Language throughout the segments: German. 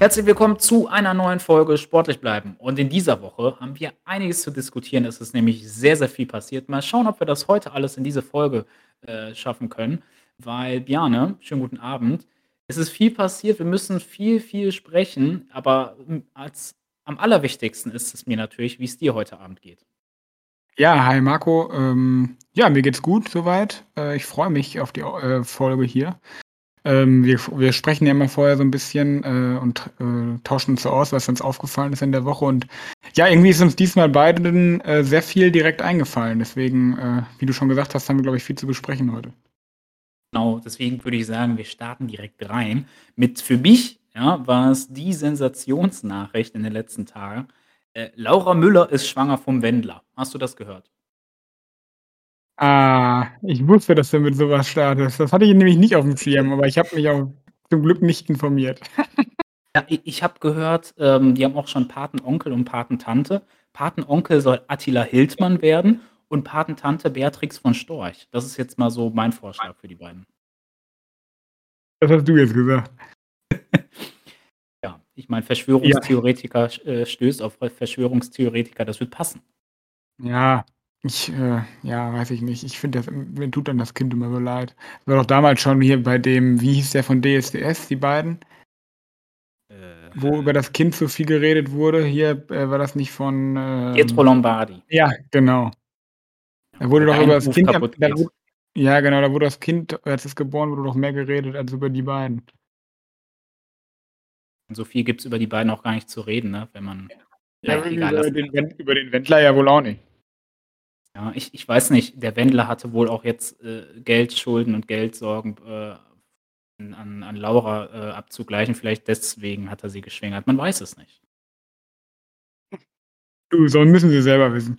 Herzlich willkommen zu einer neuen Folge Sportlich bleiben. Und in dieser Woche haben wir einiges zu diskutieren. Es ist nämlich sehr, sehr viel passiert. Mal schauen, ob wir das heute alles in diese Folge äh, schaffen können. Weil, Bjane, schönen guten Abend. Es ist viel passiert. Wir müssen viel, viel sprechen. Aber hm, als, am allerwichtigsten ist es mir natürlich, wie es dir heute Abend geht. Ja, hi Marco. Ähm, ja, mir geht's gut soweit. Äh, ich freue mich auf die äh, Folge hier. Ähm, wir, wir sprechen ja immer vorher so ein bisschen äh, und äh, tauschen uns so aus, was uns aufgefallen ist in der Woche. Und ja, irgendwie ist uns diesmal beiden äh, sehr viel direkt eingefallen. Deswegen, äh, wie du schon gesagt hast, haben wir, glaube ich, viel zu besprechen heute. Genau, deswegen würde ich sagen, wir starten direkt rein. Mit für mich ja, war es die Sensationsnachricht in den letzten Tagen. Äh, Laura Müller ist schwanger vom Wendler. Hast du das gehört? Ah, ich wusste, dass du mit sowas startest. Das hatte ich nämlich nicht auf dem Schirm, aber ich habe mich auch zum Glück nicht informiert. Ja, i ich habe gehört, ähm, die haben auch schon Patenonkel und Patentante. Patenonkel soll Attila Hildmann werden und Patentante Beatrix von Storch. Das ist jetzt mal so mein Vorschlag für die beiden. Das hast du jetzt gesagt. Ja, ich meine, Verschwörungstheoretiker äh, stößt auf Verschwörungstheoretiker, das wird passen. Ja, ich, äh, ja, weiß ich nicht. Ich finde, mir tut dann das Kind immer so leid. Das war doch damals schon hier bei dem, wie hieß der von DSDS, die beiden? Äh, Wo über das Kind so viel geredet wurde. Hier äh, war das nicht von. Ähm, Pietro Lombardi. Ja, genau. Da wurde doch über das Kind. Da, da, ja, genau, da wurde das Kind, als es geboren wurde, doch mehr geredet als über die beiden. Und so viel gibt es über die beiden auch gar nicht zu reden, ne? Wenn man. Ja, über, den, über den Wendler ja wohl auch nicht. Ja, ich ich weiß nicht, der Wendler hatte wohl auch jetzt, äh, Geldschulden und Geldsorgen, äh, an an Laura, äh, abzugleichen. Vielleicht deswegen hat er sie geschwängert. Man weiß es nicht. Du, so müssen sie selber wissen.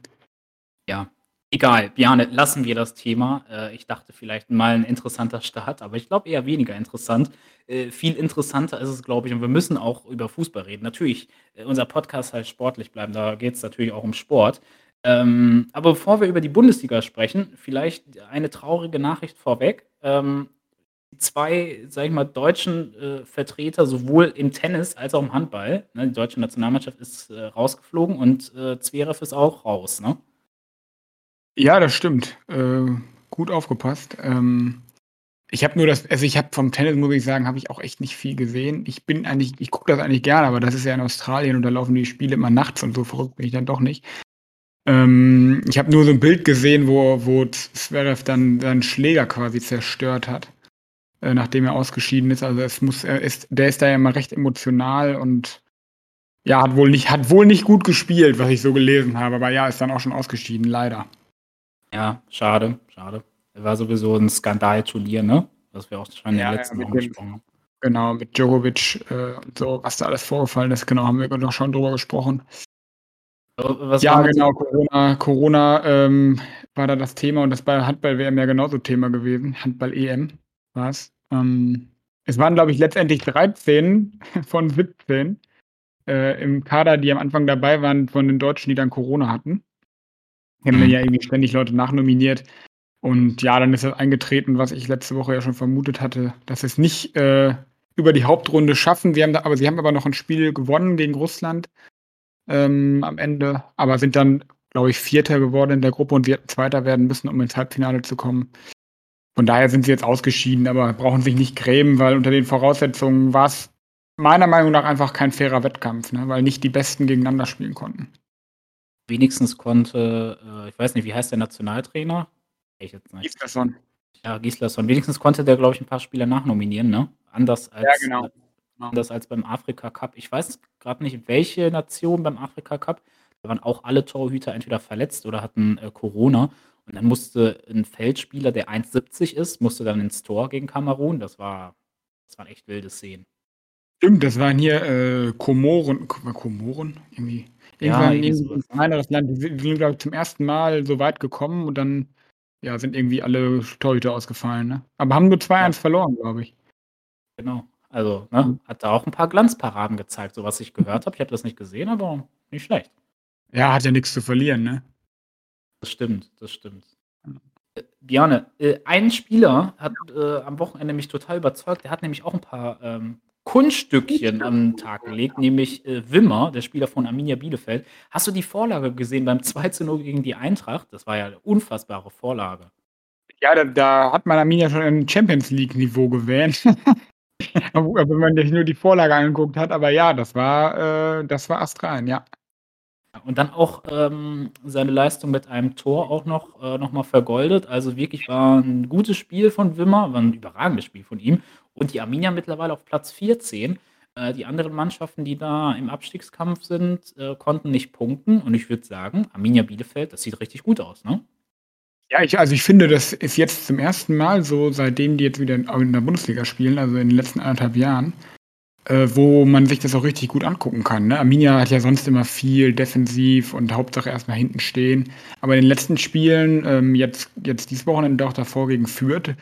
Ja, egal. Bjane, lassen wir das Thema. Äh, ich dachte vielleicht mal ein interessanter Start, aber ich glaube eher weniger interessant. Äh, viel interessanter ist es, glaube ich und wir müssen auch über Fußball reden. Natürlich, äh, unser Podcast heißt „Sportlich bleiben“, da geht es natürlich auch um Sport. Ähm, aber bevor wir über die Bundesliga sprechen, vielleicht eine traurige Nachricht vorweg. Ähm, zwei, sage ich mal, deutschen äh, Vertreter, sowohl im Tennis als auch im Handball, ne, die deutsche Nationalmannschaft ist äh, rausgeflogen und äh, Zverev ist auch raus, ne? Ja, das stimmt. Äh, gut aufgepasst. Ähm, ich habe nur das, also ich habe vom Tennis, muss ich sagen, habe ich auch echt nicht viel gesehen. Ich bin eigentlich, ich gucke das eigentlich gerne, aber das ist ja in Australien und da laufen die Spiele immer nachts und so verrückt bin ich dann doch nicht. Ähm, ich habe nur so ein Bild gesehen, wo, wo Zverev dann seinen Schläger quasi zerstört hat, äh, nachdem er ausgeschieden ist. Also es muss, er ist, der ist da ja immer recht emotional und ja, hat wohl nicht, hat wohl nicht gut gespielt, was ich so gelesen habe, aber ja, ist dann auch schon ausgeschieden, leider. Ja, schade, schade. Er war sowieso ein Skandalturnier, ne? Was wir auch schon in ja, letzten ja, Wochen gesprochen haben. Genau, mit Djokovic äh, und so, was da alles vorgefallen ist, genau, haben wir noch schon drüber gesprochen. Was ja, genau, Corona, Corona ähm, war da das Thema und das bei Handball-WM ja genauso Thema gewesen. Handball-EM war es. Ähm, es waren, glaube ich, letztendlich 13 von 17 äh, im Kader, die am Anfang dabei waren von den Deutschen, die dann Corona hatten. Die haben dann mhm. ja irgendwie ständig Leute nachnominiert. Und ja, dann ist es eingetreten, was ich letzte Woche ja schon vermutet hatte, dass es nicht äh, über die Hauptrunde schaffen. Sie haben da, aber sie haben aber noch ein Spiel gewonnen gegen Russland ähm, am Ende, aber sind dann, glaube ich, Vierter geworden in der Gruppe und sie hätten Zweiter werden müssen, um ins Halbfinale zu kommen. Von daher sind sie jetzt ausgeschieden, aber brauchen sich nicht grämen, weil unter den Voraussetzungen war es meiner Meinung nach einfach kein fairer Wettkampf, ne? weil nicht die Besten gegeneinander spielen konnten. Wenigstens konnte, äh, ich weiß nicht, wie heißt der Nationaltrainer? Ich jetzt nicht. Gislason. Ja, Gislason. Wenigstens konnte der, glaube ich, ein paar Spieler nachnominieren, ne? Anders als, ja, genau. Anders als beim Afrika Cup. Ich weiß gerade nicht, welche Nation beim Afrika Cup. Da waren auch alle Torhüter entweder verletzt oder hatten äh, Corona. Und dann musste ein Feldspieler, der 1,70 ist, musste dann ins Tor gegen Kamerun. Das war, das waren echt wilde Szenen. Stimmt, das waren hier äh, Komoren. Komoren? Irgendwie. Ja, irgendwie ein kleineres Land. Die sind, glaube ich, zum ersten Mal so weit gekommen und dann ja, sind irgendwie alle Torhüter ausgefallen. Ne? Aber haben nur 2-1 ja. verloren, glaube ich. Genau. Also, ne, mhm. hat da auch ein paar Glanzparaden gezeigt, so was ich gehört habe. Ich habe das nicht gesehen, aber nicht schlecht. Ja, hat ja nichts zu verlieren, ne? Das stimmt, das stimmt. Äh, Bjarne, äh, ein Spieler hat äh, am Wochenende mich total überzeugt. Der hat nämlich auch ein paar ähm, Kunststückchen an 'n Tag gelegt, nämlich, äh, Wimmer, der Spieler von Arminia Bielefeld. Hast du die Vorlage gesehen beim 2:0 gegen die Eintracht? Das war ja 'ne unfassbare Vorlage. Ja, da da hat man Arminia schon im Champions League-Niveau gewähnt. Wenn man sich nur die Vorlage angeguckt hat, aber ja, das war äh, das war astrein, ja. Und dann auch, ähm, seine Leistung mit einem Tor auch noch äh, noch mal vergoldet. Also, wirklich war 'n gutes Spiel von Wimmer, war 'n überragendes Spiel von ihm. Und die Arminia mittlerweile auf Platz 14. Äh, die anderen Mannschaften, die da im Abstiegskampf sind, äh, konnten nicht punkten. Und ich würde sagen, Arminia Bielefeld, das sieht richtig gut aus, ne? Ja, ich also, ich finde, das ist jetzt zum 1. Mal so, seitdem die jetzt wieder in der Bundesliga spielen, also in den letzten 1 1/2 Jahren, äh, wo man sich das auch richtig gut angucken kann, ne? Arminia hat ja sonst immer viel defensiv und Hauptsache erst mal hinten stehen. Aber in den letzten Spielen, ähm, jetzt jetzt dieses Wochenende auch davor gegen Fürth,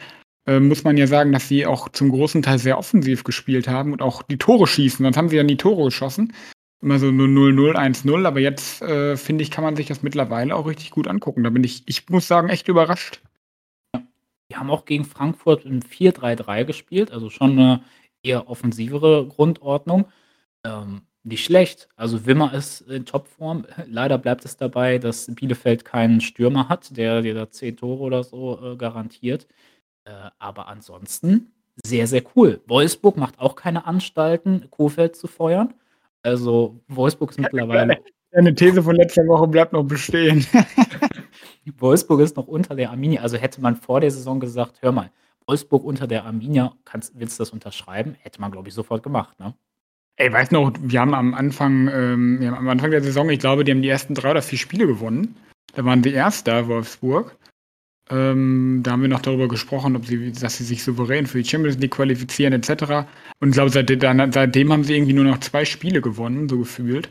äh, muss man ja sagen, dass sie auch zum großen Teil sehr offensiv gespielt haben und auch die Tore schießen. Sonst haben sie ja nie Tore geschossen. Immer so nur 0:0, 1:0, aber jetzt, äh, finde ich, kann man sich das mittlerweile auch richtig gut angucken. Da bin ich ich muss sagen, echt überrascht. Ja. Die haben auch gegen Frankfurt im 4-3-3 gespielt, also schon 'ne eher offensivere Grundordnung. Ähm, nicht schlecht. Also, Wimmer ist in Topform. Leider bleibt es dabei, dass Bielefeld keinen Stürmer hat, der dir da 10 Tore oder so, äh, garantiert. Äh, aber ansonsten sehr, sehr cool. Wolfsburg macht auch keine Anstalten, Kohfeldt zu feuern. Also, Wolfsburg ist mittlerweile Deine These von letzter Woche bleibt noch bestehen. Wolfsburg ist noch unter der Arminia. Also, hätte man vor der Saison gesagt: „Hör mal, Wolfsburg unter der Arminia, kannst willst du das unterschreiben?“ Hätte man, glaube ich, sofort gemacht, ne? Ey, weißt noch, wir haben am Anfang ähm, wir haben am Anfang der Saison ich glaube, die haben die ersten 3 oder 4 Spiele gewonnen. Da waren die Erster, Wolfsburg. Ähm, da haben wir noch darüber gesprochen, ob sie dass sie sich souverän für die Champions League qualifizieren et cetera. Und ich glaube, seit dann seitdem haben sie irgendwie nur noch 2 Spiele gewonnen, so gefühlt.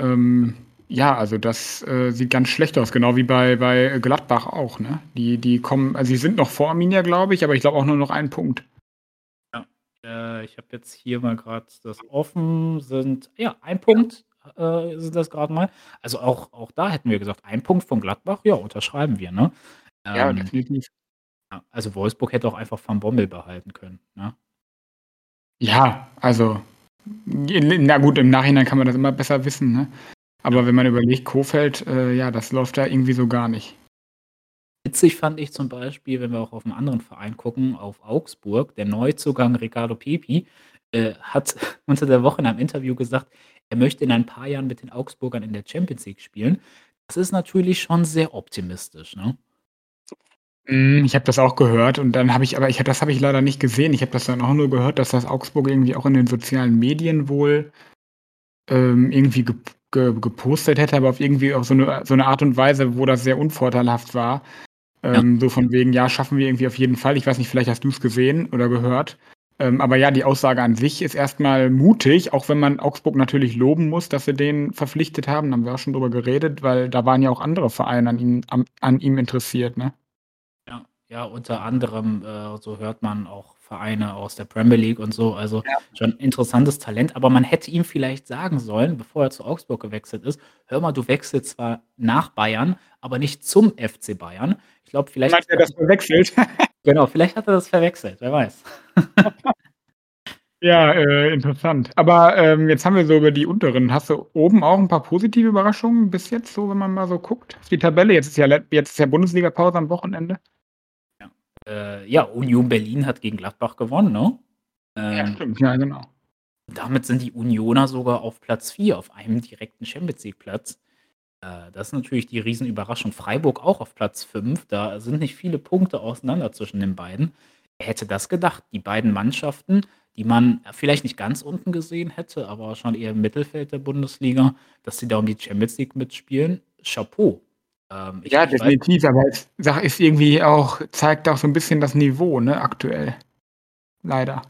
Ähm, ja, also das, äh, sieht ganz schlecht aus, genau wie bei bei Gladbach auch, ne? Die die kommen also, sie sind noch vor Arminia, glaube ich, aber ich glaube auch nur noch 1 Punkt. Ja, äh, ich habe jetzt hier mal grad das offen, sind ja, 1 Punkt, äh, sind das grad mal. Also, auch auch da hätten wir gesagt, 1 Punkt von Gladbach, ja, unterschreiben wir, ne? Ja, Ähm, definitiv. ja, also, Wolfsburg hätte auch einfach Van Bommel behalten können, ne? Ja, also, na gut, im Nachhinein kann man das immer besser wissen, ne? Aber wenn man überlegt, Kohfeldt, äh, ja, das läuft da irgendwie so gar nicht. Witzig fand ich zum Beispiel, wenn wir auch auf 'n anderen Verein gucken, auf Augsburg, der Neuzugang Ricardo Pepi, äh, hat unter der Woche in einem Interview gesagt, er möchte in ein paar Jahren mit den Augsburgern in der Champions League spielen. Das ist natürlich schon sehr optimistisch, ne? Hm, ich habe das auch gehört und dann habe ich aber ich das habe ich leider nicht gesehen. Ich habe das dann auch nur gehört, dass das Augsburg irgendwie auch in den sozialen Medien wohl, ähm, irgendwie gep ge gepostet hätte, aber auf irgendwie auf so 'ne so 'ne Art und Weise, wo das sehr unvorteilhaft war. Ja. Ähm, so von wegen: „Ja, schaffen wir irgendwie auf jeden Fall.“ Ich weiß nicht, vielleicht hast du's gesehen oder gehört. Ähm, aber ja, die Aussage an sich ist erst mal mutig, auch wenn man Augsburg natürlich loben muss, dass sie den verpflichtet haben. Da haben wir auch schon drüber geredet, weil da waren ja auch andere Vereine an ihm am an ihm interessiert, ne? Ja, unter anderem, äh, so hört man auch Vereine aus der Premier League und so, also Ja. schon interessantes Talent, aber man hätte ihm vielleicht sagen sollen, bevor er zu Augsburg gewechselt ist: „Hör mal, du wechselst zwar nach Bayern, aber nicht zum FC Bayern.“ Ich glaube, vielleicht Hat er das verwechselt? Genau, vielleicht hat er das verwechselt, wer weiß. Ja, äh, interessant. Aber, ähm, jetzt haben wir so über die unteren hast du oben auch 'n paar positive Überraschungen bis jetzt so, wenn man mal so guckt auf die Tabelle? Jetzt ist ja jetzt ist ja Bundesligapause am Wochenende. Ja. Äh, ja, Union Berlin hat gegen Gladbach gewonnen, ne? Ja, Ähm stimmt, ja, genau. damit sind die Unioner sogar auf Platz 4, auf einem direkten Champions League-Platz. Äh, das ist natürlich die Riesenüberraschung. Freiburg auch auf Platz 5, da sind nicht viele Punkte auseinander zwischen den beiden. Wer hätte das gedacht? Die beiden Mannschaften, die man vielleicht nicht ganz unten gesehen hätte, aber schon eher im Mittelfeld der Bundesliga, dass sie da um die Champions League mitspielen, Chapeau. Ähm, Ja, weiß definitiv, aber es ist irgendwie auch zeigt auch so 'n bisschen das Niveau, ne, aktuell. Leider.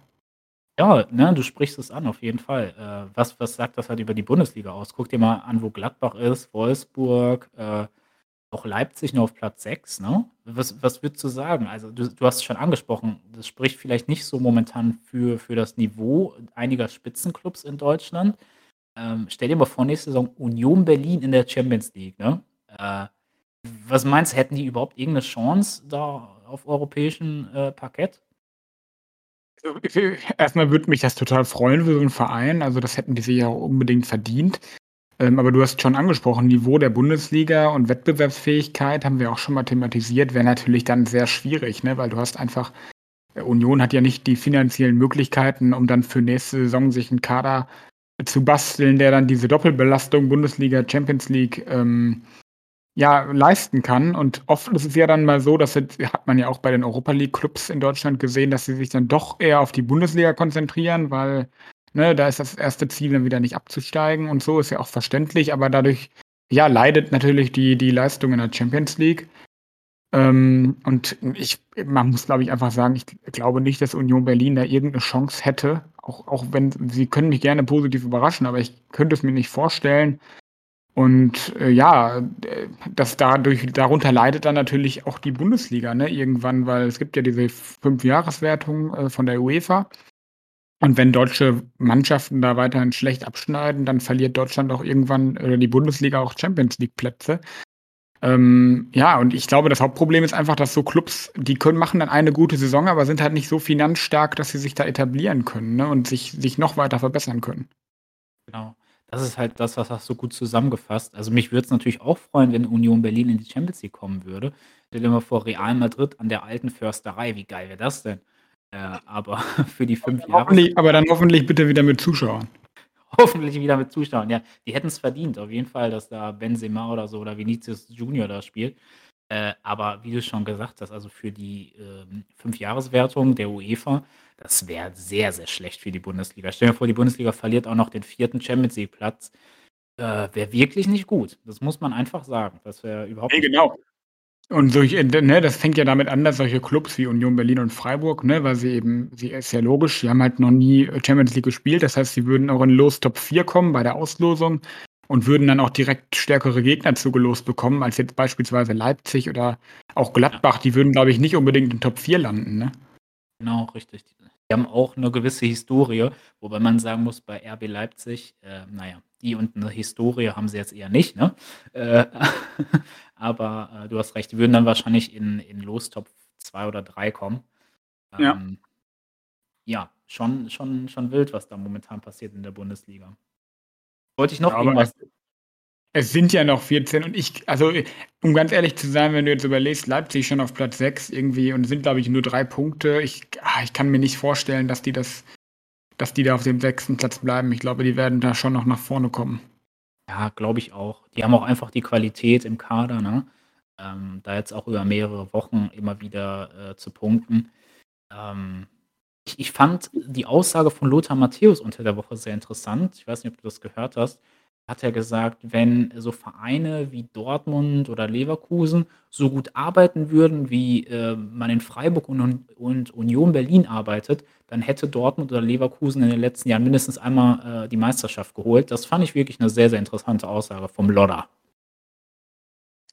Ja, ne, du sprichst es an, auf jeden Fall. Äh, was was sagt das halt über die Bundesliga aus? Guck dir mal an, wo Gladbach ist, Wolfsburg, äh, auch Leipzig nur auf Platz 6, ne? Was was würdest du sagen? Also, du du hast es schon angesprochen, das spricht vielleicht nicht so momentan für für das Niveau einiger Spitzenklubs in Deutschland. Ähm, stell dir mal vor, nächste Saison Union Berlin in der Champions League, ne? Äh, was meinst du, hätten die überhaupt irgend 'ne Chance da auf europäischem, äh, Parkett? Also, erstmal würde mich das total freuen für so 'n Verein. Also, das hätten die sich ja unbedingt verdient. Ähm, aber du hast schon angesprochen, Niveau der Bundesliga und Wettbewerbsfähigkeit haben wir auch schon mal thematisiert, wäre natürlich dann sehr schwierig, ne? Weil du hast einfach äh, Union hat ja nicht die finanziellen Möglichkeiten, um dann für nächste Saison sich 'n Kader zu basteln, der dann diese Doppelbelastung Bundesliga, Champions League, ähm, ja, leisten kann. Und oft ist es ja dann mal so, dass jetzt hat man ja auch bei den Europa League Clubs in Deutschland gesehen, dass sie sich dann doch eher auf die Bundesliga konzentrieren, weil, ne, da ist das erste Ziel dann wieder nicht abzusteigen und so, ist ja auch verständlich, aber dadurch, ja, leidet natürlich die die Leistung in der Champions League. Ähm, und ich man muss, glaube ich, einfach sagen, ich glaube nicht, dass Union Berlin da irgendeine Chance hätte, auch auch wenn sie können mich gerne positiv überraschen, aber ich könnte es mir nicht vorstellen. Und, äh, ja, dass dadurch darunter leidet dann natürlich auch die Bundesliga, ne, irgendwann, weil es gibt ja diese Fünfjahreswertung, äh, von der UEFA. Und wenn deutsche Mannschaften da weiterhin schlecht abschneiden, dann verliert Deutschland auch irgendwann oder die Bundesliga auch Champions League Plätze. Ähm, ja, und ich glaube, das Hauptproblem ist einfach, dass so Clubs, die können machen dann eine gute Saison, aber sind halt nicht so finanzstark, dass sie sich da etablieren können, ne, und sich sich noch weiter verbessern können. Genau. Das ist halt das, was hast du gut zusammengefasst. Also, mich würde es natürlich auch freuen, wenn Union Berlin in die Champions League kommen würde. Stell dir mal vor, Real Madrid an der alten Försterei, wie geil wäre das denn? Äh, aber für die 5 Jahre aber dann hoffentlich bitte wieder mit Zuschauern. Hoffentlich wieder mit Zuschauern, ja. Die hätten es verdient, auf jeden Fall, dass da Benzema oder so oder Vinicius Junior da spielt. Äh, aber wie du schon gesagt hast, also für die ähm, Fünfjahreswertung der UEFA, das wäre sehr, sehr schlecht für die Bundesliga. Stell dir vor, die Bundesliga verliert auch noch den vierten Champions League-Platz. Äh, wäre wirklich nicht gut. Das muss man einfach sagen. Das wäre überhaupt nee, genau. Und solche, ne, das fängt ja damit an, dass solche Clubs wie Union Berlin und Freiburg, ne, weil sie eben, sie ist ja logisch, die haben halt noch nie Champions League gespielt. Das heißt, sie würden auch in Los Top 4 kommen bei der Auslosung und würden dann auch direkt stärkere Gegner zugelost bekommen, als jetzt beispielsweise Leipzig oder auch Gladbach. Die würden, glaube ich, nicht unbedingt in Top 4 landen, ne? Genau, richtig. Die haben auch eine gewisse Historie, wobei man sagen muss, bei RB Leipzig, äh, na die und eine Historie haben sie jetzt eher nicht, ne? Äh, aber, äh, du hast recht, die würden dann wahrscheinlich in in Lostopf 2 oder 3 kommen. Ja. Ähm, ja, schon schon schon wild, was da momentan passiert in der Bundesliga. Wollte ich noch Ja, irgendwas es sind ja noch 14 und ich also, um ganz ehrlich zu sein, wenn du jetzt überlegst, Leipzig schon auf Platz 6 irgendwie und sind, glaube ich, nur 3 Punkte. Ich ah, ich kann mir nicht vorstellen, dass die das dass die da auf dem sechsten Platz bleiben. Ich glaube, die werden da schon noch nach vorne kommen. Ja, glaube ich auch. Die haben auch einfach die Qualität im Kader, ne? Ähm, da jetzt auch über mehrere Wochen immer wieder, äh, zu punkten. Ähm, ich ich fand die Aussage von Lothar Matthäus unter der Woche sehr interessant. Ich weiß nicht, ob du das gehört hast hat er gesagt, wenn so Vereine wie Dortmund oder Leverkusen so gut arbeiten würden, wie äh, man in Freiburg und, und, Union Berlin arbeitet, dann hätte Dortmund oder Leverkusen in den letzten Jahren mindestens einmal äh, die Meisterschaft geholt. Das fand ich wirklich eine sehr, sehr interessante Aussage vom Lodder.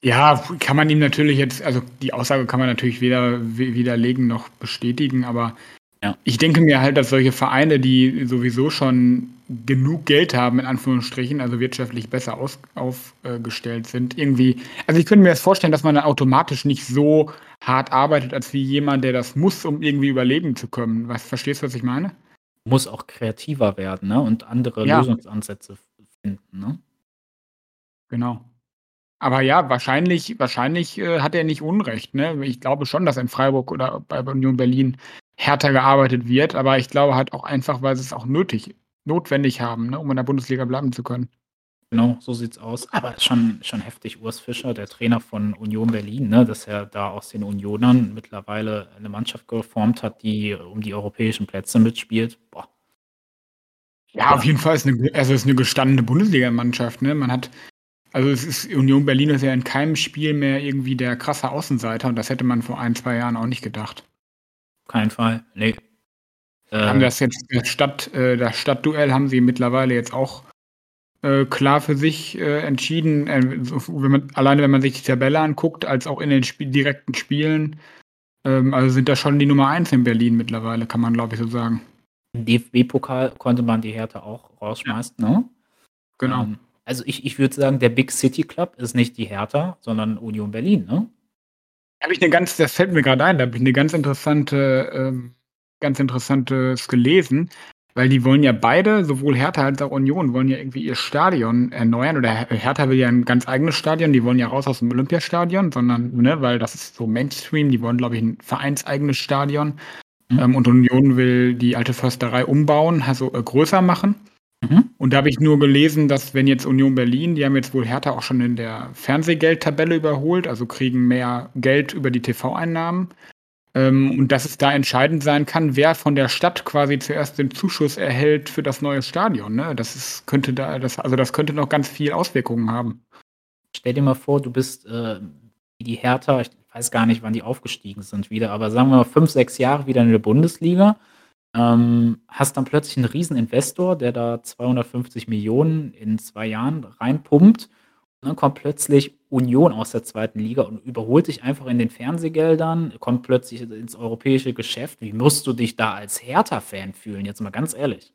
Ja, kann man ihm natürlich jetzt, also die Aussage kann man natürlich weder widerlegen noch bestätigen, aber ja. Ich denke mir halt, dass solche Vereine, die sowieso schon genug Geld haben, in Anführungsstrichen, also wirtschaftlich besser aus, aufgestellt sind, irgendwie. Also ich könnte mir das vorstellen, dass man dann automatisch nicht so hart arbeitet, als wie jemand, der das muss, um irgendwie überleben zu können. Was verstehst du, was ich meine? Muss auch kreativer werden, ne? Und andere ja. Lösungsansätze finden, ne? Genau. Aber ja, wahrscheinlich, wahrscheinlich äh, hat er nicht Unrecht. Ne? Ich glaube schon, dass in Freiburg oder bei Union Berlin härter gearbeitet wird, aber ich glaube halt auch einfach, weil es auch nötig notwendig haben, ne, um in der Bundesliga bleiben zu können. Genau, so sieht's aus. Aber schon schon heftig, Urs Fischer, der Trainer von Union Berlin, ne, dass er da aus den Unionern mittlerweile eine Mannschaft geformt hat, die um die europäischen Plätze mitspielt. Boah. Ja, auf jeden Fall ist eine also, ist 'ne gestandene Bundesligamannschaft, ne? Man hat also, es ist Union Berlin ist ja in keinem Spiel mehr irgendwie der krasse Außenseiter und das hätte man vor ein, zwei Jahren auch nicht gedacht keinen Fall. Ne. Haben das jetzt das Stadt äh, das Stadtduell haben sie mittlerweile jetzt auch, äh, klar für sich, äh, entschieden. Äh, wenn man alleine wenn man sich die Tabelle anguckt, als auch in den Sp direkten Spielen, ähm, also sind da schon die Nummer 1 in Berlin mittlerweile, kann man, glaube ich, so sagen. Im DFB-Pokal konnte man die Hertha auch rausschmeißen, ja. ne? Genau. Ähm, also ich ich würde sagen, der Big City Club ist nicht die Hertha, sondern Union Berlin, ne? Habe ich eine ganz das fällt mir gerade ein, da habe ich eine ganz interessante, ähm, ganz Interessantes gelesen, weil die wollen ja beide, sowohl Hertha als auch Union, wollen ja irgendwie ihr Stadion erneuern. Oder Hertha will ja ein ganz eigenes Stadion, die wollen ja raus aus dem Olympiastadion, sondern, ne, weil das ist so Mainstream, die wollen, glaube ich, ein vereinseigenes Stadion. Mhm. Ähm, und Union will die alte Försterei umbauen, also äh, größer machen. Mhm. Und da habe ich nur gelesen, dass wenn jetzt Union Berlin, die haben jetzt wohl Hertha auch schon in der Fernsehgeldtabelle überholt, also kriegen mehr Geld über die TV-Einnahmen. Ähm, und dass es da entscheidend sein kann, wer von der Stadt quasi zuerst den Zuschuss erhält für das neue Stadion. Ne? Das ist, könnte da, das, also das könnte noch ganz viel Auswirkungen haben. Stell dir mal vor, du bist äh, wie die Hertha, ich weiß gar nicht, wann die aufgestiegen sind wieder, aber sagen wir mal fünf, sechs Jahre wieder in der Bundesliga ähm, hast dann plötzlich einen riesen Investor, der da 250 Millionen in zwei Jahren reinpumpt. Dann kommt plötzlich Union aus der zweiten Liga und überholt dich einfach in den Fernsehgeldern, kommt plötzlich ins europäische Geschäft. Wie musst du dich da als Hertha-Fan fühlen? Jetzt mal ganz ehrlich.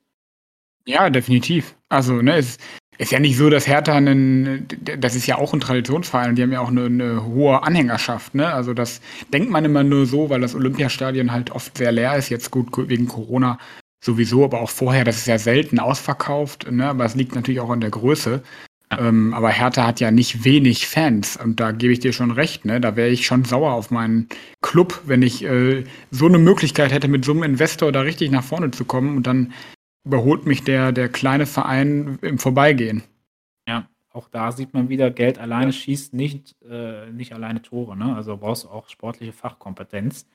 Ja, definitiv. Also, ne, es ist ja nicht so, dass Hertha einen, das ist ja auch ein Traditionsverein, die haben ja auch eine, eine, hohe Anhängerschaft, ne? Also das denkt man immer nur so, weil das Olympiastadion halt oft sehr leer ist, jetzt gut wegen Corona sowieso, aber auch vorher, das ist ja selten ausverkauft, ne? Aber es liegt natürlich auch an der Größe. Ähm, aber Hertha hat ja nicht wenig Fans und da gebe ich dir schon recht, ne? Da wäre ich schon sauer auf meinen Club, wenn ich äh, so eine Möglichkeit hätte, mit so einem Investor da richtig nach vorne zu kommen und dann überholt mich der, der kleine Verein im Vorbeigehen. Ja, auch da sieht man wieder, Geld alleine schießt nicht, äh, nicht alleine Tore. Ne? Also brauchst du auch sportliche Fachkompetenz.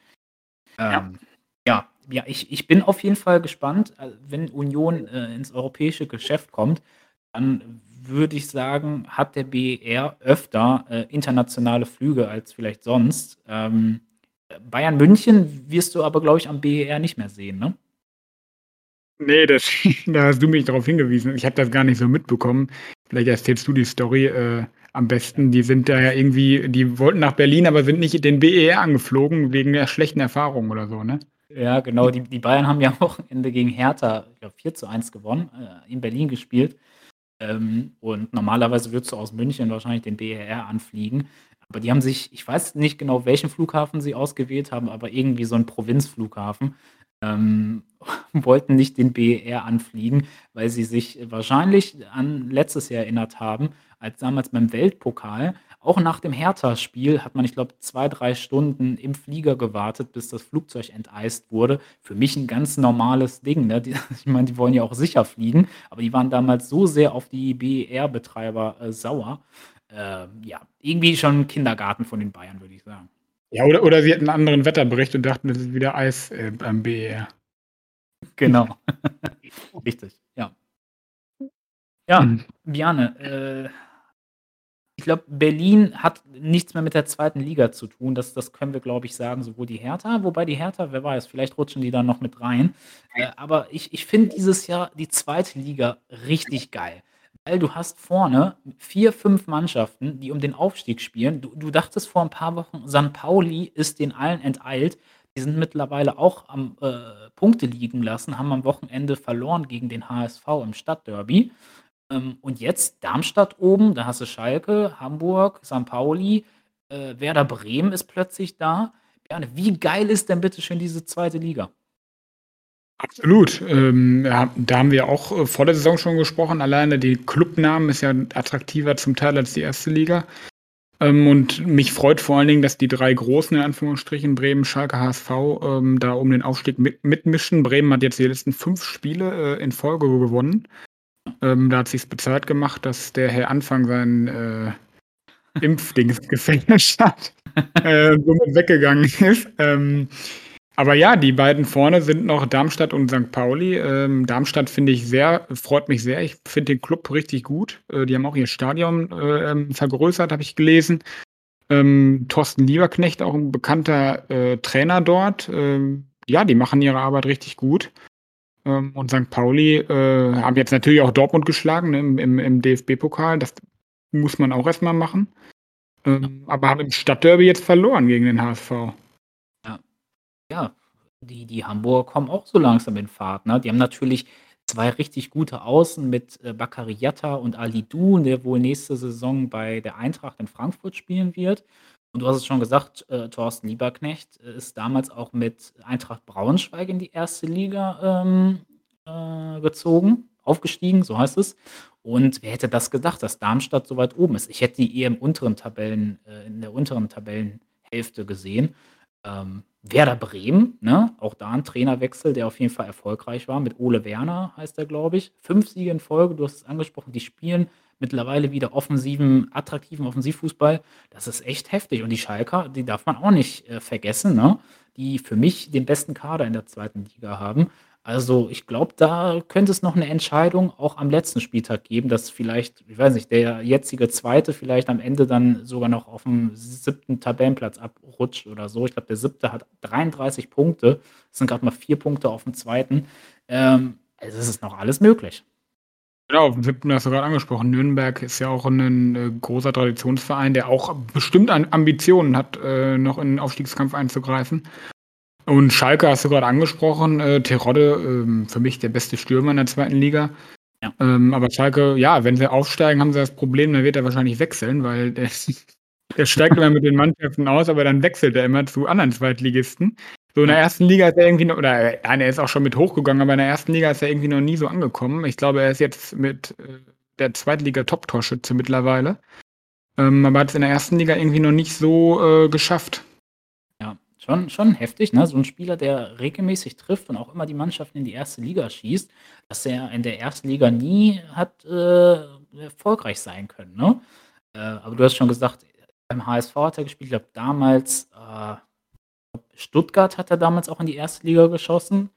Ähm, ja. ja, ja, ich, ich bin auf jeden Fall gespannt, äh, wenn Union äh, ins europäische Geschäft kommt, dann würde ich sagen, hat der BER öfter äh, internationale Flüge als vielleicht sonst. Ähm, Bayern München wirst du aber, glaube ich, am BER nicht mehr sehen, ne? Nee, das, da hast du mich darauf hingewiesen. Ich habe das gar nicht so mitbekommen. Vielleicht erzählst du die Story äh, am besten. Die sind da ja irgendwie, die wollten nach Berlin, aber sind nicht den BER angeflogen wegen der schlechten Erfahrungen oder so, ne? Ja, genau. Die, die Bayern haben ja am Wochenende gegen Hertha, ich glaube, 4 zu 1 gewonnen, äh, in Berlin gespielt. Ähm, und normalerweise würdest du aus München wahrscheinlich den BER anfliegen. Aber die haben sich, ich weiß nicht genau, welchen Flughafen sie ausgewählt haben, aber irgendwie so einen Provinzflughafen ähm, wollten nicht den BER anfliegen, weil sie sich wahrscheinlich an letztes Jahr erinnert haben, als damals beim Weltpokal, auch nach dem Hertha-Spiel hat man, ich glaube, zwei, drei Stunden im Flieger gewartet, bis das Flugzeug enteist wurde. Für mich ein ganz normales Ding. Ne? Die, ich meine, die wollen ja auch sicher fliegen, aber die waren damals so sehr auf die BER-Betreiber äh, sauer. Äh, ja, irgendwie schon Kindergarten von den Bayern, würde ich sagen. Ja, oder, oder sie hatten einen anderen Wetterbericht und dachten, es ist wieder Eis äh, beim BER. Genau. Richtig, ja. Ja, mhm. Biane, äh, glaube, Berlin hat nichts mehr mit der zweiten Liga zu tun. Das, das können wir, glaube ich, sagen, sowohl die Hertha, wobei die Hertha, wer weiß, vielleicht rutschen die dann noch mit rein. Äh, aber ich, ich finde dieses Jahr die zweite Liga richtig geil weil du hast vorne vier, fünf Mannschaften, die um den Aufstieg spielen. Du, du dachtest vor ein paar Wochen, San Pauli ist den allen enteilt. Die sind mittlerweile auch am äh, Punkte liegen lassen, haben am Wochenende verloren gegen den HSV im Stadtderby. Ähm, und jetzt Darmstadt oben, da hast du Schalke, Hamburg, St. Pauli, äh, Werder Bremen ist plötzlich da. wie geil ist denn bitte schön diese zweite Liga? Absolut. Ähm, da haben wir auch äh, vor der Saison schon gesprochen. Alleine die Clubnamen ist ja attraktiver zum Teil als die erste Liga. Ähm, und mich freut vor allen Dingen, dass die drei großen, in Anführungsstrichen, Bremen, Schalke, HSV, ähm, da um den Aufstieg mit, mitmischen. Bremen hat jetzt die letzten fünf Spiele äh, in Folge gewonnen. Ähm, da hat sich's bezahlt gemacht, dass der Herr Anfang sein äh, Impfdings gefälscht hat, äh, somit weggegangen ist. Ähm, aber ja, die beiden vorne sind noch Darmstadt und St. Pauli. Ähm, Darmstadt finde ich sehr, freut mich sehr. Ich finde den Club richtig gut. Äh, die haben auch ihr Stadion äh, ähm, vergrößert, habe ich gelesen. Ähm, Thorsten Lieberknecht, auch ein bekannter äh, Trainer dort. Ähm, ja, die machen ihre Arbeit richtig gut. Ähm, und St. Pauli äh, haben jetzt natürlich auch Dortmund geschlagen ne, im, im, im DFB-Pokal. Das muss man auch erstmal machen. Ähm, aber haben im Stadtderby jetzt verloren gegen den HSV. Ja, die die Hamburger kommen auch so langsam in Fahrt, ne? Die haben natürlich zwei richtig gute Außen mit, äh, Bakary und Ali Du, der wohl nächste Saison bei der Eintracht in Frankfurt spielen wird. Und du hast es schon gesagt, äh, Thorsten Lieberknecht äh, ist damals auch mit Eintracht Braunschweig in die erste Liga ähm, äh, gezogen, aufgestiegen, so heißt es. Und wer hätte das gedacht, dass Darmstadt so weit oben ist? Ich hätte die eher im unteren Tabellen, äh, in der unteren Tabellenhälfte gesehen. Ähm, Werder Bremen, ne? auch da ein Trainerwechsel, der auf jeden Fall erfolgreich war. Mit Ole Werner heißt er, glaube ich. Fünf Siege in Folge, du hast es angesprochen, die spielen mittlerweile wieder offensiven, attraktiven Offensivfußball. Das ist echt heftig. Und die Schalker, die darf man auch nicht äh, vergessen, ne? die für mich den besten Kader in der zweiten Liga haben. Also ich glaube, da könnte es noch eine Entscheidung auch am letzten Spieltag geben, dass vielleicht, ich weiß nicht, der jetzige Zweite vielleicht am Ende dann sogar noch auf dem siebten Tabellenplatz abrutscht oder so. Ich glaube, der siebte hat 33 Punkte. Das sind gerade mal vier Punkte auf dem zweiten. Ähm, also es ist noch alles möglich. Genau, dem siebten hast du gerade angesprochen. Nürnberg ist ja auch ein äh, großer Traditionsverein, der auch bestimmt an Ambitionen hat, äh, noch in den Aufstiegskampf einzugreifen. Und Schalke hast du gerade angesprochen, äh, Terodde, ähm, für mich der beste Stürmer in der zweiten Liga. Ja. Ähm, aber Schalke, ja, wenn sie aufsteigen, haben sie das Problem, dann wird er wahrscheinlich wechseln, weil der, steigt immer mit den Mannschaften aus, aber dann wechselt er immer zu anderen Zweitligisten. So in der ersten Liga ist er irgendwie noch, oder ja, er ist auch schon mit hochgegangen, aber in der ersten Liga ist er irgendwie noch nie so angekommen. Ich glaube, er ist jetzt mit äh, der Zweitliga-Top-Torschütze mittlerweile. Ähm, aber hat es in der ersten Liga irgendwie noch nicht so äh, geschafft. Schon, schon heftig, ne? So ein Spieler, der regelmäßig trifft und auch immer die Mannschaften in die erste Liga schießt, dass er in der ersten Liga nie hat äh, erfolgreich sein können, ne? Äh, aber du hast schon gesagt, beim HSV hat er gespielt, ich glaube damals, äh, Stuttgart hat er damals auch in die erste Liga geschossen.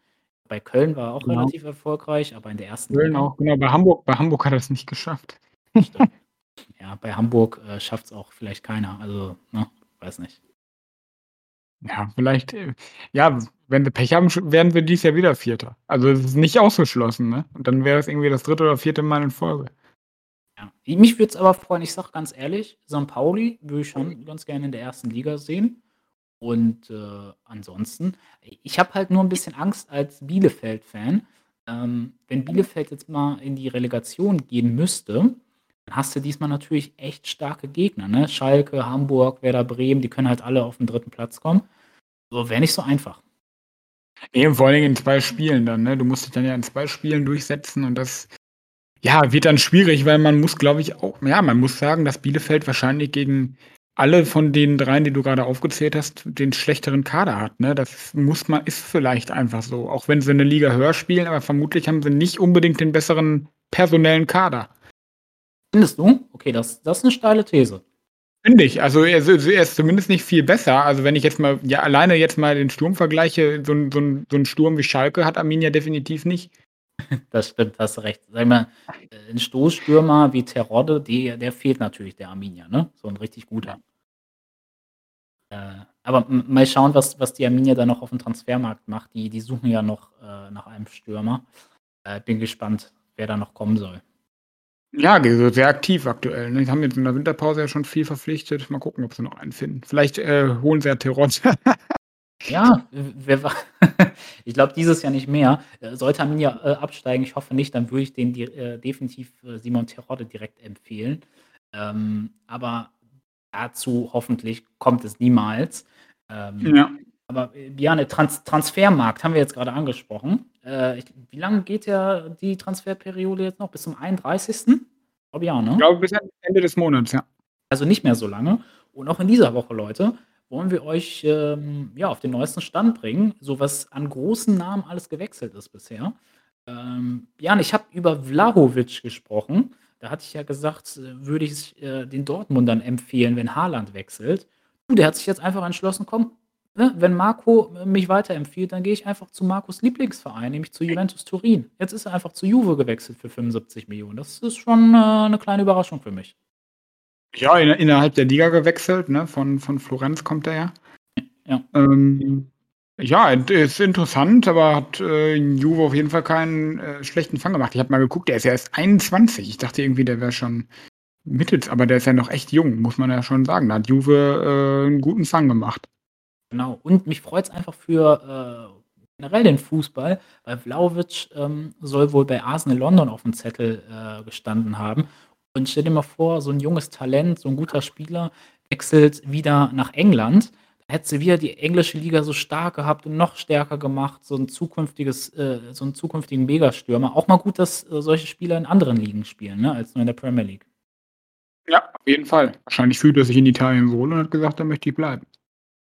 Bei Köln war er auch genau. relativ erfolgreich, aber in der ersten Köln Liga. auch, genau. Bei Hamburg, bei Hamburg hat er es nicht geschafft. Stimmt. ja, bei Hamburg äh, schafft es auch vielleicht keiner. Also, ne, weiß nicht. Ja, vielleicht, äh, ja, wenn wir Pech haben, werden wir dies Jahr wieder Vierter. Also es ist nicht ausgeschlossen, ne? Und dann wäre es irgendwie das dritte oder vierte Mal in Folge. Ja. Mich würde es aber freuen, ich sage ganz ehrlich, St. Pauli würde ich schon ganz gerne in der ersten Liga sehen. Und äh, ansonsten, ich habe halt nur ein bisschen Angst als Bielefeld-Fan. Ähm, wenn Bielefeld jetzt mal in die Relegation gehen müsste, dann hast du diesmal natürlich echt starke Gegner. Ne? Schalke, Hamburg, Werder Bremen, die können halt alle auf den dritten Platz kommen. So wäre nicht so einfach. Eben vor allem in zwei Spielen dann, ne? Du musst dich dann ja in zwei Spielen durchsetzen und das ja, wird dann schwierig, weil man muss, glaube ich, auch, ja, man muss sagen, dass Bielefeld wahrscheinlich gegen alle von den dreien, die du gerade aufgezählt hast, den schlechteren Kader hat. Ne? Das muss man, ist vielleicht einfach so. Auch wenn sie eine Liga höher spielen, aber vermutlich haben sie nicht unbedingt den besseren personellen Kader. Findest du? Okay, das, das ist eine steile These. Finde ich. Also er, er, ist zumindest nicht viel besser. Also wenn ich jetzt mal, ja, alleine jetzt mal den Sturm vergleiche, so so so ein Sturm wie Schalke hat Arminia definitiv nicht. Das stimmt, hast du recht. Sag mal, äh, ein Stoßstürmer wie Terodde, der, der fehlt natürlich der Arminia, ne? So ein richtig guter. Äh, aber mal schauen, was, was die Arminia da noch auf dem Transfermarkt macht. Die, die suchen ja noch äh, nach einem Stürmer. Äh, bin gespannt, wer da noch kommen soll. Ja, die sehr aktiv aktuell. Ne? Die haben jetzt in der Winterpause ja schon viel verpflichtet. Mal gucken, ob sie noch einen finden. Vielleicht äh, holen sie ja Terod. ja, ich glaube, dieses Jahr nicht mehr. Äh, sollte Arminia äh, absteigen, ich hoffe nicht, dann würde ich den äh, definitiv äh, Simon Terodde direkt empfehlen. Ähm, aber dazu hoffentlich kommt es niemals. Ähm, ja. Aber äh, Bjane, Trans Transfermarkt haben wir jetzt gerade angesprochen. Ich, wie lange geht ja die Transferperiode jetzt noch? Bis zum 31.? Ich glaube ja, ne? Ich glaube bis Ende des Monats, ja. Also nicht mehr so lange. Und auch in dieser Woche, Leute, wollen wir euch ähm, ja, auf den neuesten Stand bringen, so was an großen Namen alles gewechselt ist bisher. Ähm, Jan, ich habe über Vlahovic gesprochen. Da hatte ich ja gesagt, äh, würde ich äh, den Dortmundern empfehlen, wenn Haaland wechselt. Und der hat sich jetzt einfach entschlossen, komm, ne, wenn Marco mich weiterempfiehlt, dann gehe ich einfach zu Marcos Lieblingsverein, nämlich zu Juventus Turin. Jetzt ist er einfach zu Juve gewechselt für 75 Millionen. Das ist schon äh, eine kleine Überraschung für mich. Ja, in, innerhalb der Liga gewechselt, ne? Von, von Florenz kommt er ja. Ja. Ähm, ja, ist interessant, aber hat äh, Juve auf jeden Fall keinen äh, schlechten Fang gemacht. Ich habe mal geguckt, der ist ja erst 21. Ich dachte irgendwie, der wäre schon mittels, aber der ist ja noch echt jung, muss man ja schon sagen. Da hat Juve äh, einen guten Fang gemacht. Genau. Und mich freut es einfach für äh, generell den Fußball, weil Vlaovic ähm, soll wohl bei Arsenal London auf dem Zettel äh, gestanden haben. Und stell dir mal vor, so ein junges Talent, so ein guter Spieler, wechselt wieder nach England. Da hätte sie wieder die englische Liga so stark gehabt und noch stärker gemacht, so ein zukünftiges äh, so 'n zukünftigen Megastürmer. Auch mal gut, dass, äh, solche Spieler in anderen Ligen spielen, ne, als nur in der Premier League. Ja, auf jeden Fall. Wahrscheinlich fühlt er sich in Italien wohl und hat gesagt, da möchte ich bleiben.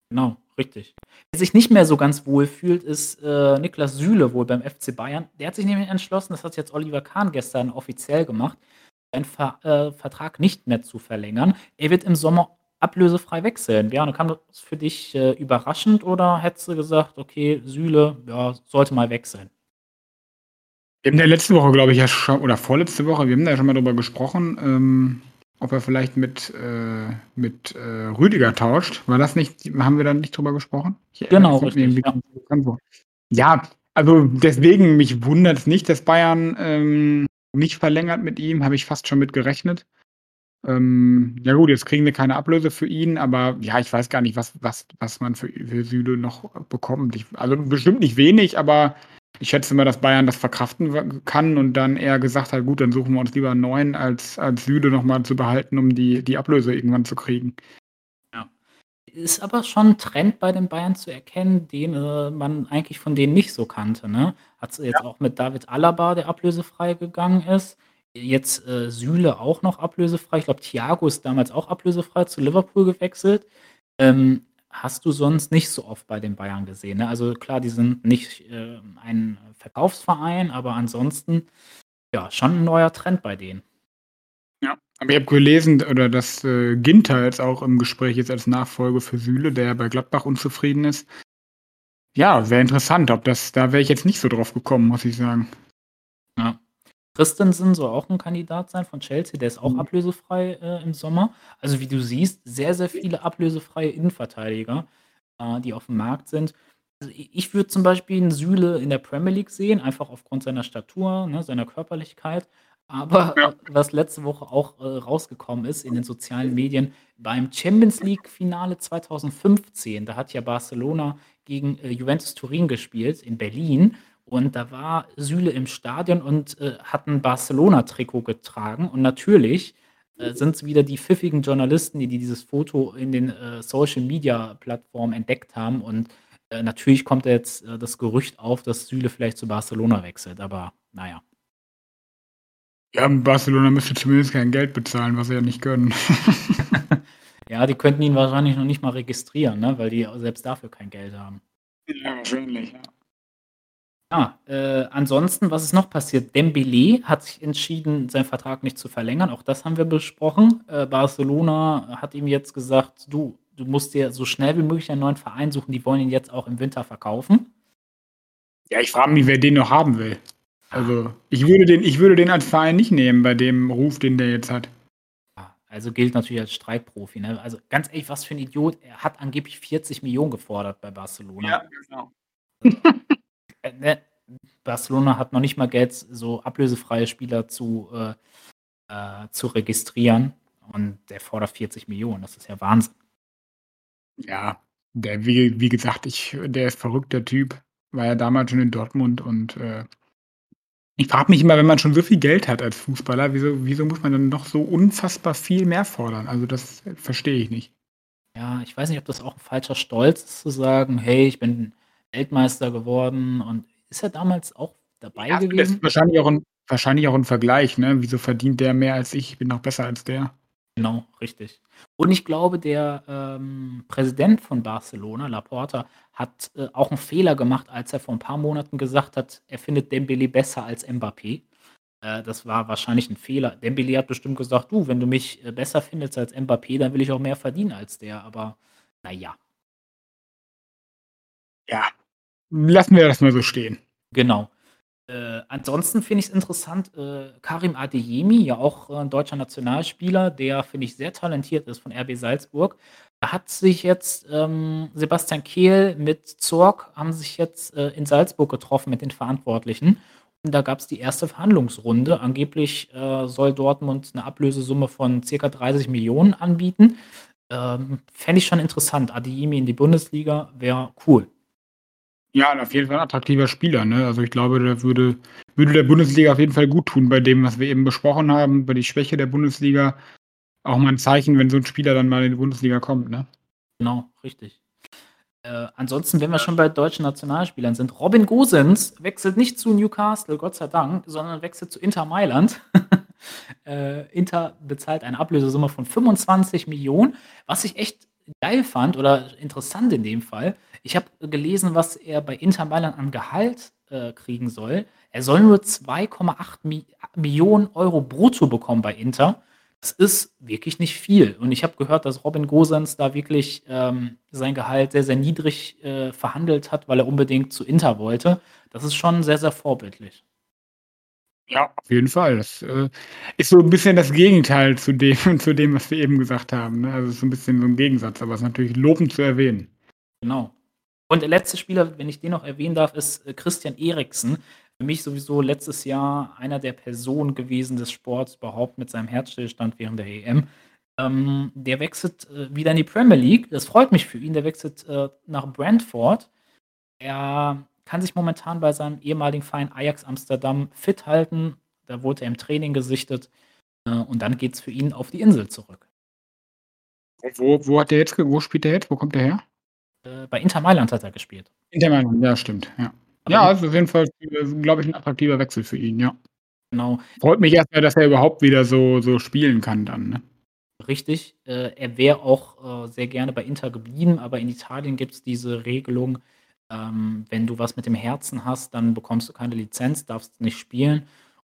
Genau, richtig. Wer sich nicht mehr so ganz wohl fühlt, ist, äh, Niklas Süle wohl beim FC Bayern. Der hat sich nämlich entschlossen, das hat jetzt Oliver Kahn gestern offiziell gemacht, seinen Ver äh, Vertrag nicht mehr zu verlängern. Er wird im Sommer ablösefrei wechseln. Ja, kam das für dich, äh, überraschend oder hättest du gesagt: „Okay, Süle, ja, sollte mal weg sein?“ Wir haben ja letzte Woche, glaube ich, ja schon oder vorletzte Woche, wir haben da ja schon mal drüber gesprochen, ähm, ob er vielleicht mit, äh, mit, äh, Rüdiger tauscht. War das nicht haben wir da nicht drüber gesprochen? Ich Genau, richtig, ja. Ja, also deswegen, mich wundert es nicht, dass Bayern, ähm, nicht verlängert mit ihm, habe ich fast schon mit gerechnet. Ähm, ja gut, jetzt kriegen wir keine Ablöse für ihn, aber ja, ich weiß gar nicht, was was was man für für Süle noch bekommt. Ich also bestimmt nicht wenig, aber ich schätze mal, dass Bayern das verkraften kann und dann eher gesagt hat: „Gut, dann suchen wir uns lieber 'n neuen, als als Süle noch mal zu behalten, um die die Ablöse irgendwann zu kriegen.“ Ja. Ist aber schon 'n Trend bei den Bayern zu erkennen, den, äh, man eigentlich von denen nicht so kannte, ne? Hat's jetzt Ja. auch mit David Alaba, der ablösefrei gegangen ist. Jetzt, äh, Süle auch noch ablösefrei. Ich glaube, Thiago ist damals auch ablösefrei zu Liverpool gewechselt. Ähm, hast du sonst nicht so oft bei den Bayern gesehen, ne? Also klar, die sind nicht, äh, ein Verkaufsverein, aber ansonsten, ja, schon 'n neuer Trend bei denen. Ja, aber ich habe gelesen oder dass, äh, Ginter jetzt auch im Gespräch ist als Nachfolger für Süle, der bei Gladbach unzufrieden ist. Ja, wäre interessant, ob das da wäre ich jetzt nicht so drauf gekommen, muss ich sagen. Ja. Christensen soll auch 'n Kandidat sein von Chelsea, der ist auch Mhm. ablösefrei, äh, im Sommer. Also, wie du siehst, sehr, sehr viele ablösefreie Innenverteidiger, äh, die aufm Markt sind. Also, ich würde zum Beispiel 'n Süle in der Premier League sehen, einfach aufgrund seiner Statur, ne, seiner Körperlichkeit. Aber, Ja. äh, was letzte Woche auch, äh, rausgekommen ist in den sozialen Medien, beim Champions League-Finale 2015, da hat ja Barcelona gegen, äh, Juventus Turin gespielt in Berlin und da war Süle im Stadion und, äh, hat 'n Barcelona-Trikot getragen und natürlich, äh, sind's wieder die pfiffigen Journalisten, die die dieses Foto in den, äh, Social-Media-Plattformen entdeckt haben und, natürlich kommt jetzt, das Gerücht auf, dass Süle vielleicht zu Barcelona wechselt, aber na ja. Barcelona müsste zumindest kein Geld bezahlen, was sie ja nicht können. Ja, die könnten ihn wahrscheinlich noch nicht mal registrieren, ne, weil die selbst dafür kein Geld haben. Ja, wahrscheinlich, ja. Ja, äh, ansonsten, was ist noch passiert? Dembélé hat sich entschieden, seinen Vertrag nicht zu verlängern. Auch das haben wir besprochen. Äh, Barcelona hat ihm jetzt gesagt: „Du, du musst dir so schnell wie möglich einen neuen Verein suchen.“ Die wollen ihn jetzt auch im Winter verkaufen. Ja, ich frage mich, wer den noch haben will. Also, ich würde den ich würde den als Verein nicht nehmen bei dem Ruf, den der jetzt hat. Also gilt natürlich als Streitprofi, ne? Also, ganz ehrlich, was für 'n Idiot. Er hat angeblich 40.000.000 gefordert bei Barcelona. Ja, genau. Äh, ne, Barcelona hat noch nicht mal Geld, so ablösefreie Spieler zu, äh äh, zu registrieren und der fordert 40.000.000. Das ist ja Wahnsinn. Ja, der wie wie gesagt, ich der ist verrückt, der Typ. War ja damals schon in Dortmund und, äh ich frage mich immer, wenn man schon so viel Geld hat als Fußballer, wieso wieso muss man dann noch so unfassbar viel mehr fordern? Also, das verstehe ich nicht. Ja, ich weiß nicht, ob das auch 'n falscher Stolz ist zu sagen: „Hey, ich bin Weltmeister geworden.“ Und ist er damals auch dabei Ja, das ist gewesen? wahrscheinlich auch 'n wahrscheinlich auch 'n Vergleich, ne? Wieso verdient der mehr als ich? Ich bin doch besser als der. Genau, richtig. Und ich glaube, der, ähm, Präsident von Barcelona, Laporta, hat, äh, auch 'n Fehler gemacht, als er vor 'n paar Monaten gesagt hat, er findet Dembélé besser als Mbappé. Äh, das war wahrscheinlich 'n Fehler. Dembélé hat bestimmt gesagt: „Du, wenn du mich, äh, besser findest als Mbappé, dann will ich auch mehr verdienen als der.“ Aber na ja. Ja, lassen wir das mal so stehen. Genau. Äh, ansonsten finde ich's interessant, äh, Karim Adeyemi, ja auch, äh, 'n deutscher Nationalspieler, der, finde ich, sehr talentiert ist von RB Salzburg. Da hat sich jetzt, ähm, Sebastian Kehl mit Zorc haben sich jetzt, äh, in Salzburg getroffen mit den Verantwortlichen. Und da gab's die 1. Verhandlungsrunde. Angeblich, äh, soll Dortmund 'ne Ablösesumme von circa 30.000.000 anbieten. Ähm, fände ich schon interessant. Adeyemi in die Bundesliga wäre cool. Ja, auf jeden Fall 'n attraktiver Spieler, ne? Also, ich glaube, der würde würde der Bundesliga auf jeden Fall guttun bei dem, was wir eben besprochen haben, über die Schwäche der Bundesliga. auch mal 'n Zeichen, wenn so 'n Spieler dann mal in die Bundesliga kommt, ne? Genau, richtig. Äh, ansonsten, wenn wir schon bei deutschen Nationalspielern sind, Robin Gosens wechselt nicht zu Newcastle, Gott sei Dank, sondern wechselt zu Inter Mailand. Äh, Inter bezahlt eine Ablösesumme von 25.000.000, was ich echt geil fand oder interessant in dem Fall. Ich habe gelesen, was er bei Inter Mailand an Gehalt, äh, kriegen soll. Er soll nur 2,8 Mi Millionen Euro brutto bekommen bei Inter. Das ist wirklich nicht viel. Und ich habe gehört, dass Robin Gosens da wirklich, ähm, sein Gehalt sehr, sehr niedrig, äh, verhandelt hat, weil er unbedingt zu Inter wollte. Das ist schon sehr, sehr vorbildlich. Ja, auf jeden Fall. Das, äh, ist so 'n bisschen das Gegenteil zu dem zu dem, was wir eben gesagt haben, ne? Also, ist so 'n bisschen so 'n Gegensatz, aber ist natürlich lobend zu erwähnen. Genau. Und der letzte Spieler, wenn ich den noch erwähnen darf, ist, äh, Christian Eriksen. Für mich sowieso letztes Jahr einer der Personen gewesen des Sports überhaupt mit seinem Herzstillstand während der EM. Ähm, der wechselt, äh, wieder in die Premier League. Das freut mich für ihn. Der wechselt, äh, nach Brentford. Er kann sich momentan bei seinem ehemaligen Verein Ajax Amsterdam fit halten. Da wurde er im Training gesichtet, äh, und dann geht's für ihn auf die Insel zurück. Wo wo hat der jetzt wo spielt der jetzt? Wo kommt der her? Äh, bei Inter Mailand hat er gespielt. Inter Mailand, ja, stimmt, ja. Ja, ist auf jeden Fall, äh, glaube ich, 'n attraktiver Wechsel für ihn, ja. Genau. Freut mich erst mal, dass er überhaupt wieder so so spielen kann dann, ne? Richtig. Äh, er wäre auch, äh, sehr gerne bei Inter geblieben, aber in Italien gibt's diese Regelung, ähm, wenn du was mit dem Herzen hast, dann bekommst du keine Lizenz, darfst nicht spielen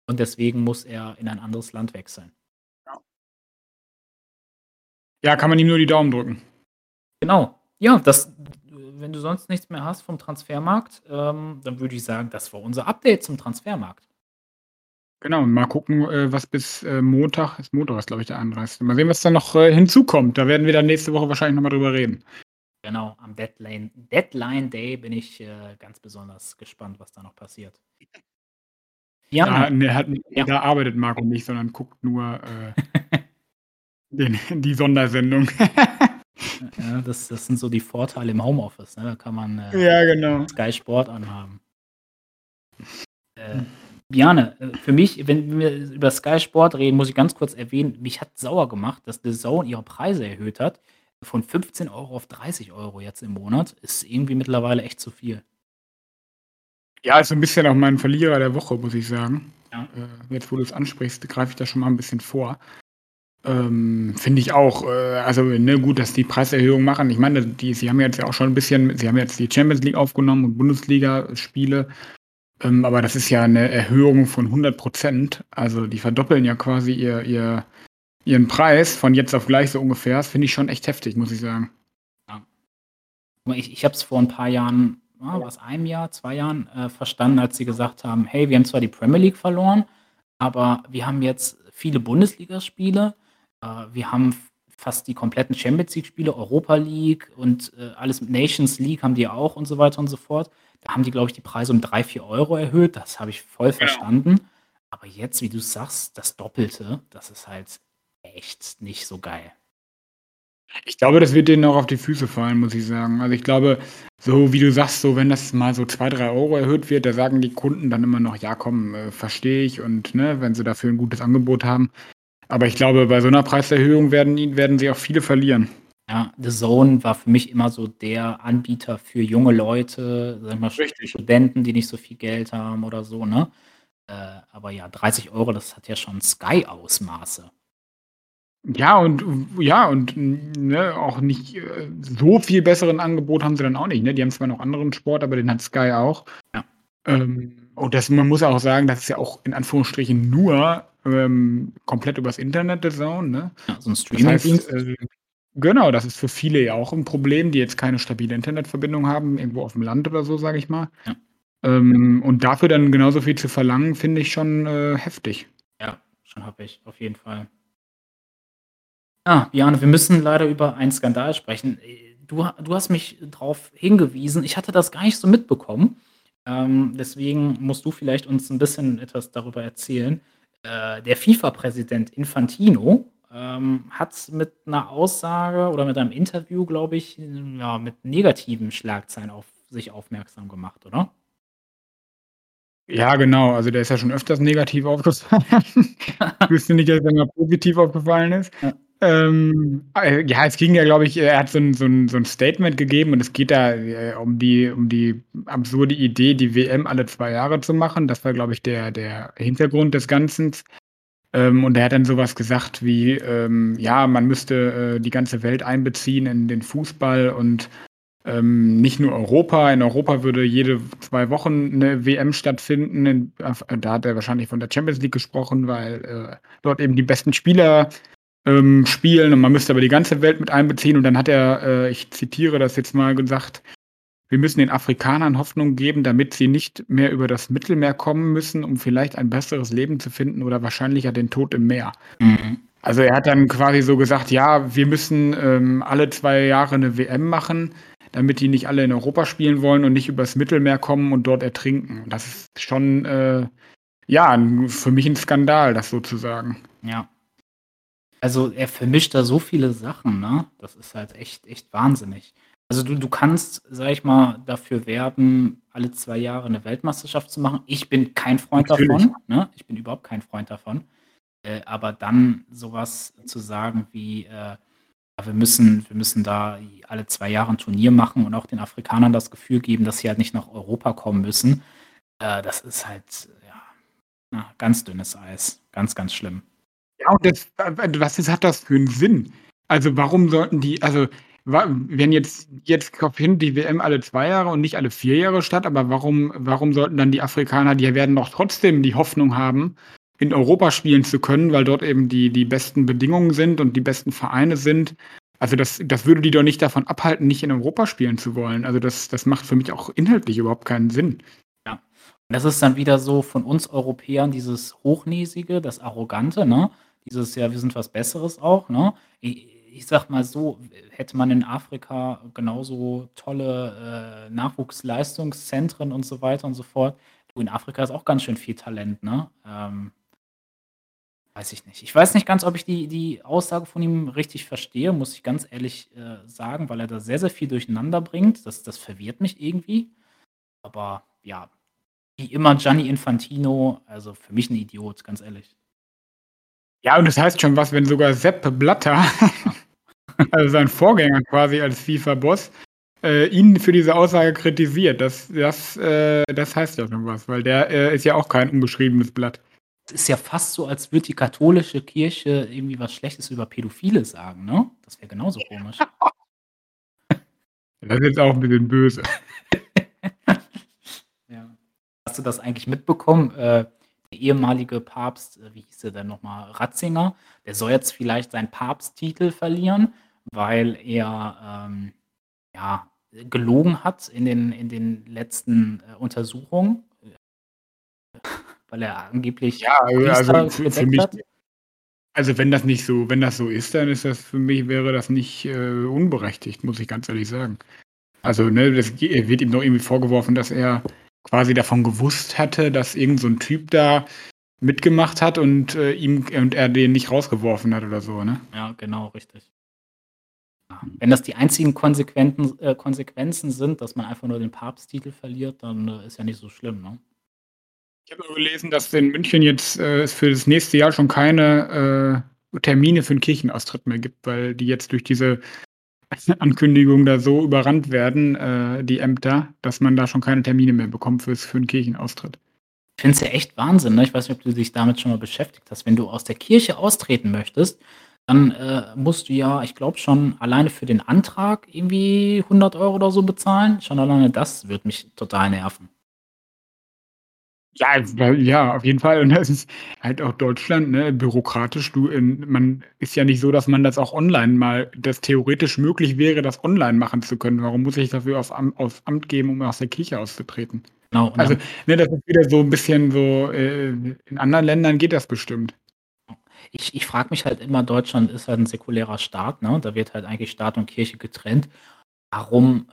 und deswegen muss er in ein anderes Land wechseln. Ja. Ja, kann man ihm nur die Daumen drücken. Genau. Ja, das wenn du sonst nichts mehr hast vom Transfermarkt, ähm, dann würde ich sagen, das war unser Update zum Transfermarkt. Genau, mal gucken, äh, was bis, äh, Montag ist Montag ist, glaube ich, der 31. Mal sehen, was da noch, äh, hinzukommt. Da werden wir dann nächste Woche wahrscheinlich noch mal drüber reden. Genau, am Deadline Deadline Day bin ich, äh, ganz besonders gespannt, was da noch passiert. Ja, ne, hat Ja. da arbeitet Marco nicht, sondern guckt nur, äh den die Sondersendung. Ja, das das sind so die Vorteile im Homeoffice, ne? Da kann man, äh, Ja, genau. Sky Sport anhaben. Äh, Bjane, äh, für mich, wenn wir über Sky Sport reden, muss ich ganz kurz erwähnen, mich hat sauer gemacht, dass DAZN ihre Preise erhöht hat von 15 € auf 30 € jetzt im Monat. Ist irgendwie mittlerweile echt zu viel. Ja, ist so 'n bisschen auch mein Verlierer der Woche, muss ich sagen. Ja. Äh, jetzt, wo du's ansprichst, greife ich da schon mal 'n bisschen vor. Ähm, finde ich auch, äh, also, ne, gut, dass die Preiserhöhungen machen. Ich meine, die sie haben jetzt ja auch schon 'n bisschen sie haben jetzt die Champions League aufgenommen und Bundesligaspiele, ähm, aber das ist ja 'ne Erhöhung von 100% Also, die verdoppeln ja quasi ihr ihr ihren Preis von jetzt auf gleich so ungefähr. Finde ich schon echt heftig, muss ich sagen. Ja. Ich ich habe es vor 'n paar Jahren, ah, war's 1 Jahr, 2 Jahren, äh, verstanden, als sie gesagt haben: „Hey, wir haben zwar die Premier League verloren, aber wir haben jetzt viele Bundesligaspiele. Äh, wir haben fast die kompletten Champions League-Spiele, Europa League und, äh, alles mit Nations League haben die auch und so weiter und so fort.“ Da haben die, glaube ich, die Preise um 3, 4 € erhöht. Das habe ich voll Genau. verstanden. Aber jetzt, wie du sagst, das Doppelte, das ist halt echt nicht so geil. Ich glaube, das wird denen auch auf die Füße fallen, muss ich sagen. Also, ich glaube, so wie du sagst, so wenn das mal so 2, 3 € erhöht wird, da sagen die Kunden dann immer noch: „Ja, komm, äh, verstehe ich“ und, ne, wenn sie dafür 'n gutes Angebot haben. Aber ich glaube, bei so 'ner Preiserhöhung werden werden sie auch viele verlieren. Ja, DAZN war für mich immer so der Anbieter für junge Leute, sage ich mal, Richtig. Studenten, die nicht so viel Geld haben oder so, ne? Äh, aber ja, 30 €, das hat ja schon Sky-Ausmaße. Ja, und ja, und, ne, auch nicht, äh, so viel besseren Angebot haben sie dann auch nicht, ne? Die haben zwar noch anderen Sport, aber den hat Sky auch. Ja. Ähm, und das man muss auch sagen, das ist ja auch in Anführungsstrichen nur, ähm, komplett übers Internet DAZN, ne? Ja, so 'n Das Streamingdienst. heißt, äh genau, das ist für viele ja auch 'n Problem, die jetzt keine stabile Internetverbindung haben, irgendwo auf'm Land oder so, sage ich mal. Ja. Ähm, und dafür dann genauso viel zu verlangen, finde ich schon, äh, heftig. Ja, schon happig, auf jeden Fall. Ah, Bjane, wir müssen leider über einen Skandal sprechen. Äh, du ha du hast mich drauf hingewiesen. Ich hatte das gar nicht so mitbekommen. Ähm, deswegen musst du vielleicht uns 'n bisschen etwas darüber erzählen. Äh, der FIFA-Präsident Infantino, ähm, hat mit 'ner Aussage oder mit einem Interview, glaube ich, ja, mit negativen Schlagzeilen auf sich aufmerksam gemacht, oder? Ja, genau. Also, der ist ja schon öfters negativ aufgefallen. Ich wüsste nicht, dass er mal positiv aufgefallen ist. Ja. Ähm, äh, ja, es ging ja, glaube ich er hat so 'n so 'n so 'n Statement gegeben und es geht da, äh, um die um die absurde Idee, die WM alle 2 Jahre zu machen. Das war, glaube ich, der der Hintergrund des Ganzens. Ähm, und er hat dann so was gesagt wie, ähm, ja, man müsste, äh, die ganze Welt einbeziehen in den Fußball und, ähm, nicht nur Europa. In Europa würde jede 2 Wochen 'ne WM stattfinden. In af da hat er wahrscheinlich von der Champions League gesprochen, weil, äh, dort eben die besten Spieler ähm, spielen und man müsste aber die ganze Welt mit einbeziehen. Und dann hat er, äh, ich zitiere das jetzt mal gesagt: „Wir müssen den Afrikanern Hoffnung geben, damit sie nicht mehr über das Mittelmeer kommen müssen, um vielleicht ein besseres Leben zu finden oder wahrscheinlicher den Tod im Meer.“ Mhm. Also, er hat dann quasi so gesagt: „Ja, wir müssen, ähm, alle 2 Jahre 'ne WM machen, damit die nicht alle in Europa spielen wollen und nicht übers Mittelmeer kommen und dort ertrinken.“ Das ist schon, äh, ja, für mich 'n Skandal, das so zu sagen. Ja. Also, er vermischt da so viele Sachen, ne? Das ist halt echt echt wahnsinnig. Also, du du kannst, sage ich mal, dafür werben, alle 2 Jahre 'ne Weltmeisterschaft zu machen. Ich bin kein Freund Natürlich. davon, ne? Ich bin überhaupt kein Freund davon. Äh, aber dann so was zu sagen wie, äh: „Ja, wir müssen wir müssen da alle 2 Jahre 'n Turnier machen und auch den Afrikanern das Gefühl geben, dass sie halt nicht nach Europa kommen müssen.“ Äh, das ist halt, ja, na, ganz dünnes Eis. Ganz, ganz schlimm. Ja, und das was ist hat das für 'n Sinn? Also, warum sollten die also, wenn jetzt jetzt findet die WM alle 2 Jahre und nicht alle 4 Jahre statt, aber warum warum sollten dann die Afrikaner die werden doch trotzdem die Hoffnung haben, in Europa spielen zu können, weil dort eben die die besten Bedingungen sind und die besten Vereine sind. Also, das das würde die doch nicht davon abhalten, nicht in Europa spielen zu wollen. Also, das das macht für mich auch inhaltlich überhaupt keinen Sinn. Ja. Und das ist dann wieder so von uns Europäern dieses Hochnäsige, das Arrogante, ne? Dieses: „Ja, wir sind was Besseres auch“, ne? I ich sage mal so, hätte man in Afrika genauso tolle, äh, Nachwuchsleistungszentren und so weiter und so fort du, in Afrika ist auch ganz schön viel Talent, ne? Ähm weiß ich nicht. Ich weiß nicht ganz, ob ich die die Aussage von ihm richtig verstehe, muss ich ganz ehrlich, äh, sagen, weil er da sehr, sehr viel durcheinander bringt. Das das verwirrt mich irgendwie. Aber ja, wie immer Gianni Infantino, also für mich 'n Idiot, ganz ehrlich. Ja, und das heißt schon was, wenn sogar Sepp Blatter, also sein Vorgänger quasi als FIFA-Boss, äh, ihn für diese Aussage kritisiert. Das das äh, das heißt ja schon was, weil der, äh, ist ja auch kein unbeschriebenes Blatt. Es ist ja fast so, als würde die katholische Kirche irgendwie was Schlechtes über Pädophile sagen, ne? Das wäre genauso komisch. Das ist jetzt auch 'n bisschen böse. Ja. Hast du das eigentlich mitbekommen? Äh, ehemalige Papst, äh, wie hieß der denn noch mal? Ratzinger, der soll jetzt vielleicht seinen Papsttitel verlieren, weil er, ähm, ja, gelogen hat in den in den letzten, äh, Untersuchungen. Weil er angeblich Ja, äh, Priester also, für für mich hat. also, wenn das nicht so wenn das so ist, dann ist das für mich wäre das nicht, äh, unberechtigt, muss ich ganz ehrlich sagen. Also, ne, das wird ihm doch irgendwie vorgeworfen, dass er quasi davon gewusst hatte, dass irgend so 'n Typ da mitgemacht hat und, äh, ihm und er den nicht rausgeworfen hat oder so, ne? Ja, genau, richtig. Wenn das die einzigen konsequenten äh, Konsequenzen sind, dass man einfach nur den Papsttitel verliert, dann, äh, ist ja nicht so schlimm, ne? Ich habe nur gelesen, dass in München jetzt, äh, für das nächste Jahr schon keine, äh, Termine für 'n Kirchenaustritt mehr gibt, weil die jetzt durch diese Ankündigung da so überrannt werden, äh, die Ämter, dass man da schon keine Termine mehr bekommt fürs für 'n Kirchenaustritt. Ich finde es ja echt Wahnsinn, ne? Ich weiß nicht, ob du dich damit schon mal beschäftigt hast. Wenn du aus der Kirche austreten möchtest, dann, äh, musst du ja, ich glaube schon alleine für den Antrag irgendwie 100 € oder so bezahlen. Schon alleine das würde mich total nerven. Ja, ja, auf jeden Fall. Und das ist halt auch Deutschland, ne, bürokratisch. Du, ähm man ist ja nicht so, dass man das auch online mal dass theoretisch möglich wäre, das online machen zu können. Warum muss ich dafür auf Am aufs Amt gehen, um aus der Kirche auszutreten? Genau, Also, ne, das ist wieder so 'n bisschen so, äh in anderen Ländern geht das bestimmt. Ich ich frage mich halt immer, Deutschland ist halt 'n säkularer Staat, ne? Da wird halt eigentlich Staat und Kirche getrennt. Warum,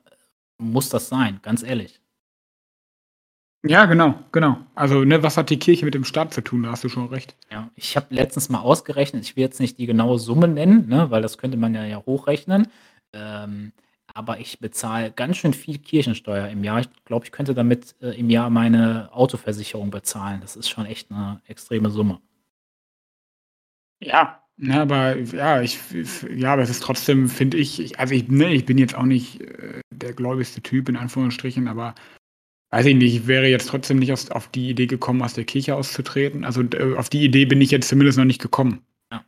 muss das sein? Ganz ehrlich. Ja, genau, genau. Also, ne, was hat die Kirche mit dem Staat zu tun? Da hast du schon recht. Ja, ich habe letztens mal ausgerechnet, ich will jetzt nicht die genaue Summe nennen, ne, weil das könnte man ja ja hochrechnen. Ähm, aber ich bezahle ganz schön viel Kirchensteuer im Jahr. Ich glaube, ich könnte damit, äh, im Jahr meine Autoversicherung bezahlen. Das ist schon echt 'ne extreme Summe. Ja, Ja, aber ja, ich, ja, aber es ist trotzdem, finde ich, also ich, ne, ich bin jetzt auch nicht äh, der gläubigste Typ in Anführungsstrichen, aber weiß ich nicht, ich wäre jetzt trotzdem nicht aus, auf die Idee gekommen, aus der Kirche auszutreten. Also äh, auf die Idee bin ich jetzt zumindest noch nicht gekommen. Ja.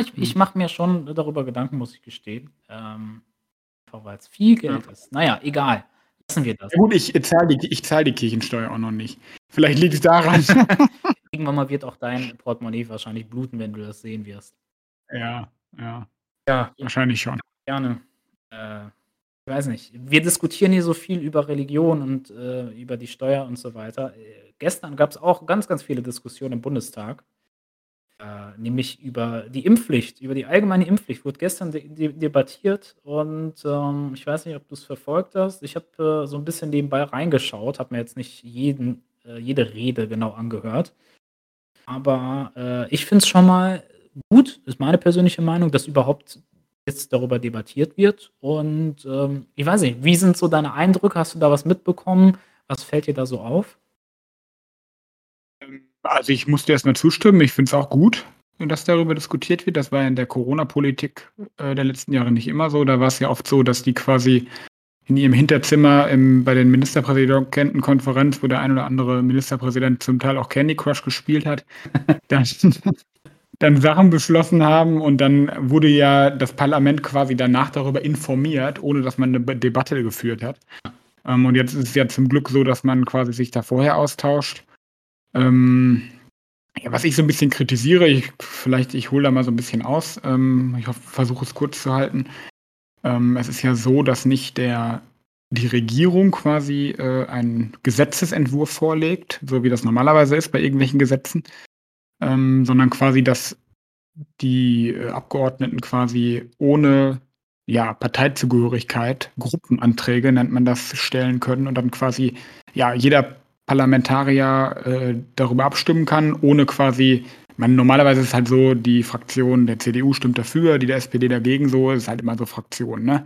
ich, ich mache mir schon darüber Gedanken, muss ich gestehen. Ähm, einfach weil es viel Geld ja. ist. Naja, egal. Lassen wir das. Ja, gut, ich zahle die, zahl die Kirchensteuer auch noch nicht. Vielleicht liegt es daran. Irgendwann mal wird auch dein Portemonnaie wahrscheinlich bluten, wenn du das sehen wirst. Ja, ja. Ja. Wahrscheinlich schon. Gerne. Äh, ich weiß nicht. Wir diskutieren hier so viel über Religion und äh, über die Steuer und so weiter. Äh, gestern gab es auch ganz, ganz viele Diskussionen im Bundestag. Äh, nämlich über die Impfpflicht, über die allgemeine Impfpflicht, wurde gestern de de debattiert und ähm, ich weiß nicht, ob du es verfolgt hast. Ich habe äh, so ein bisschen nebenbei reingeschaut, habe mir jetzt nicht jeden, äh, jede Rede genau angehört. Aber ich finde es schon mal gut, ist meine persönliche Meinung, dass überhaupt jetzt darüber debattiert wird. Und ähm, ich weiß nicht, wie sind so deine Eindrücke? Hast du da was mitbekommen? Was fällt dir da so auf? Ähm, also ich muss dir erstmal zustimmen. Ich finde es auch gut, dass darüber diskutiert wird. Das war in der Corona-Politik äh, der letzten Jahre nicht immer so. Da war es ja oft so, dass die quasi in ihrem Hinterzimmer im, bei den Ministerpräsidentenkonferenz, wo der ein oder andere Ministerpräsident zum Teil auch Candy Crush gespielt hat, dann, dann Sachen beschlossen haben und dann wurde ja das Parlament quasi danach darüber informiert, ohne dass man eine Debatte geführt hat. Ähm, und jetzt ist es ja zum Glück so, dass man quasi sich da vorher austauscht. Ähm, ja, was ich so ein bisschen kritisiere, ich, vielleicht ich hole da mal so ein bisschen aus, ähm, ich versuche es kurz zu halten, ähm, es ist ja so, dass nicht der, die Regierung quasi äh, einen Gesetzesentwurf vorlegt, so wie das normalerweise ist bei irgendwelchen Gesetzen, ähm, sondern quasi, dass die äh, Abgeordneten quasi ohne ja, Parteizugehörigkeit, Gruppenanträge nennt man das, stellen können und dann quasi ja, jeder Parlamentarier äh, darüber abstimmen kann, ohne quasi man, normalerweise ist es halt so, die Fraktion der CDU stimmt dafür, die der SPD dagegen so, ist halt immer so Fraktionen, ne?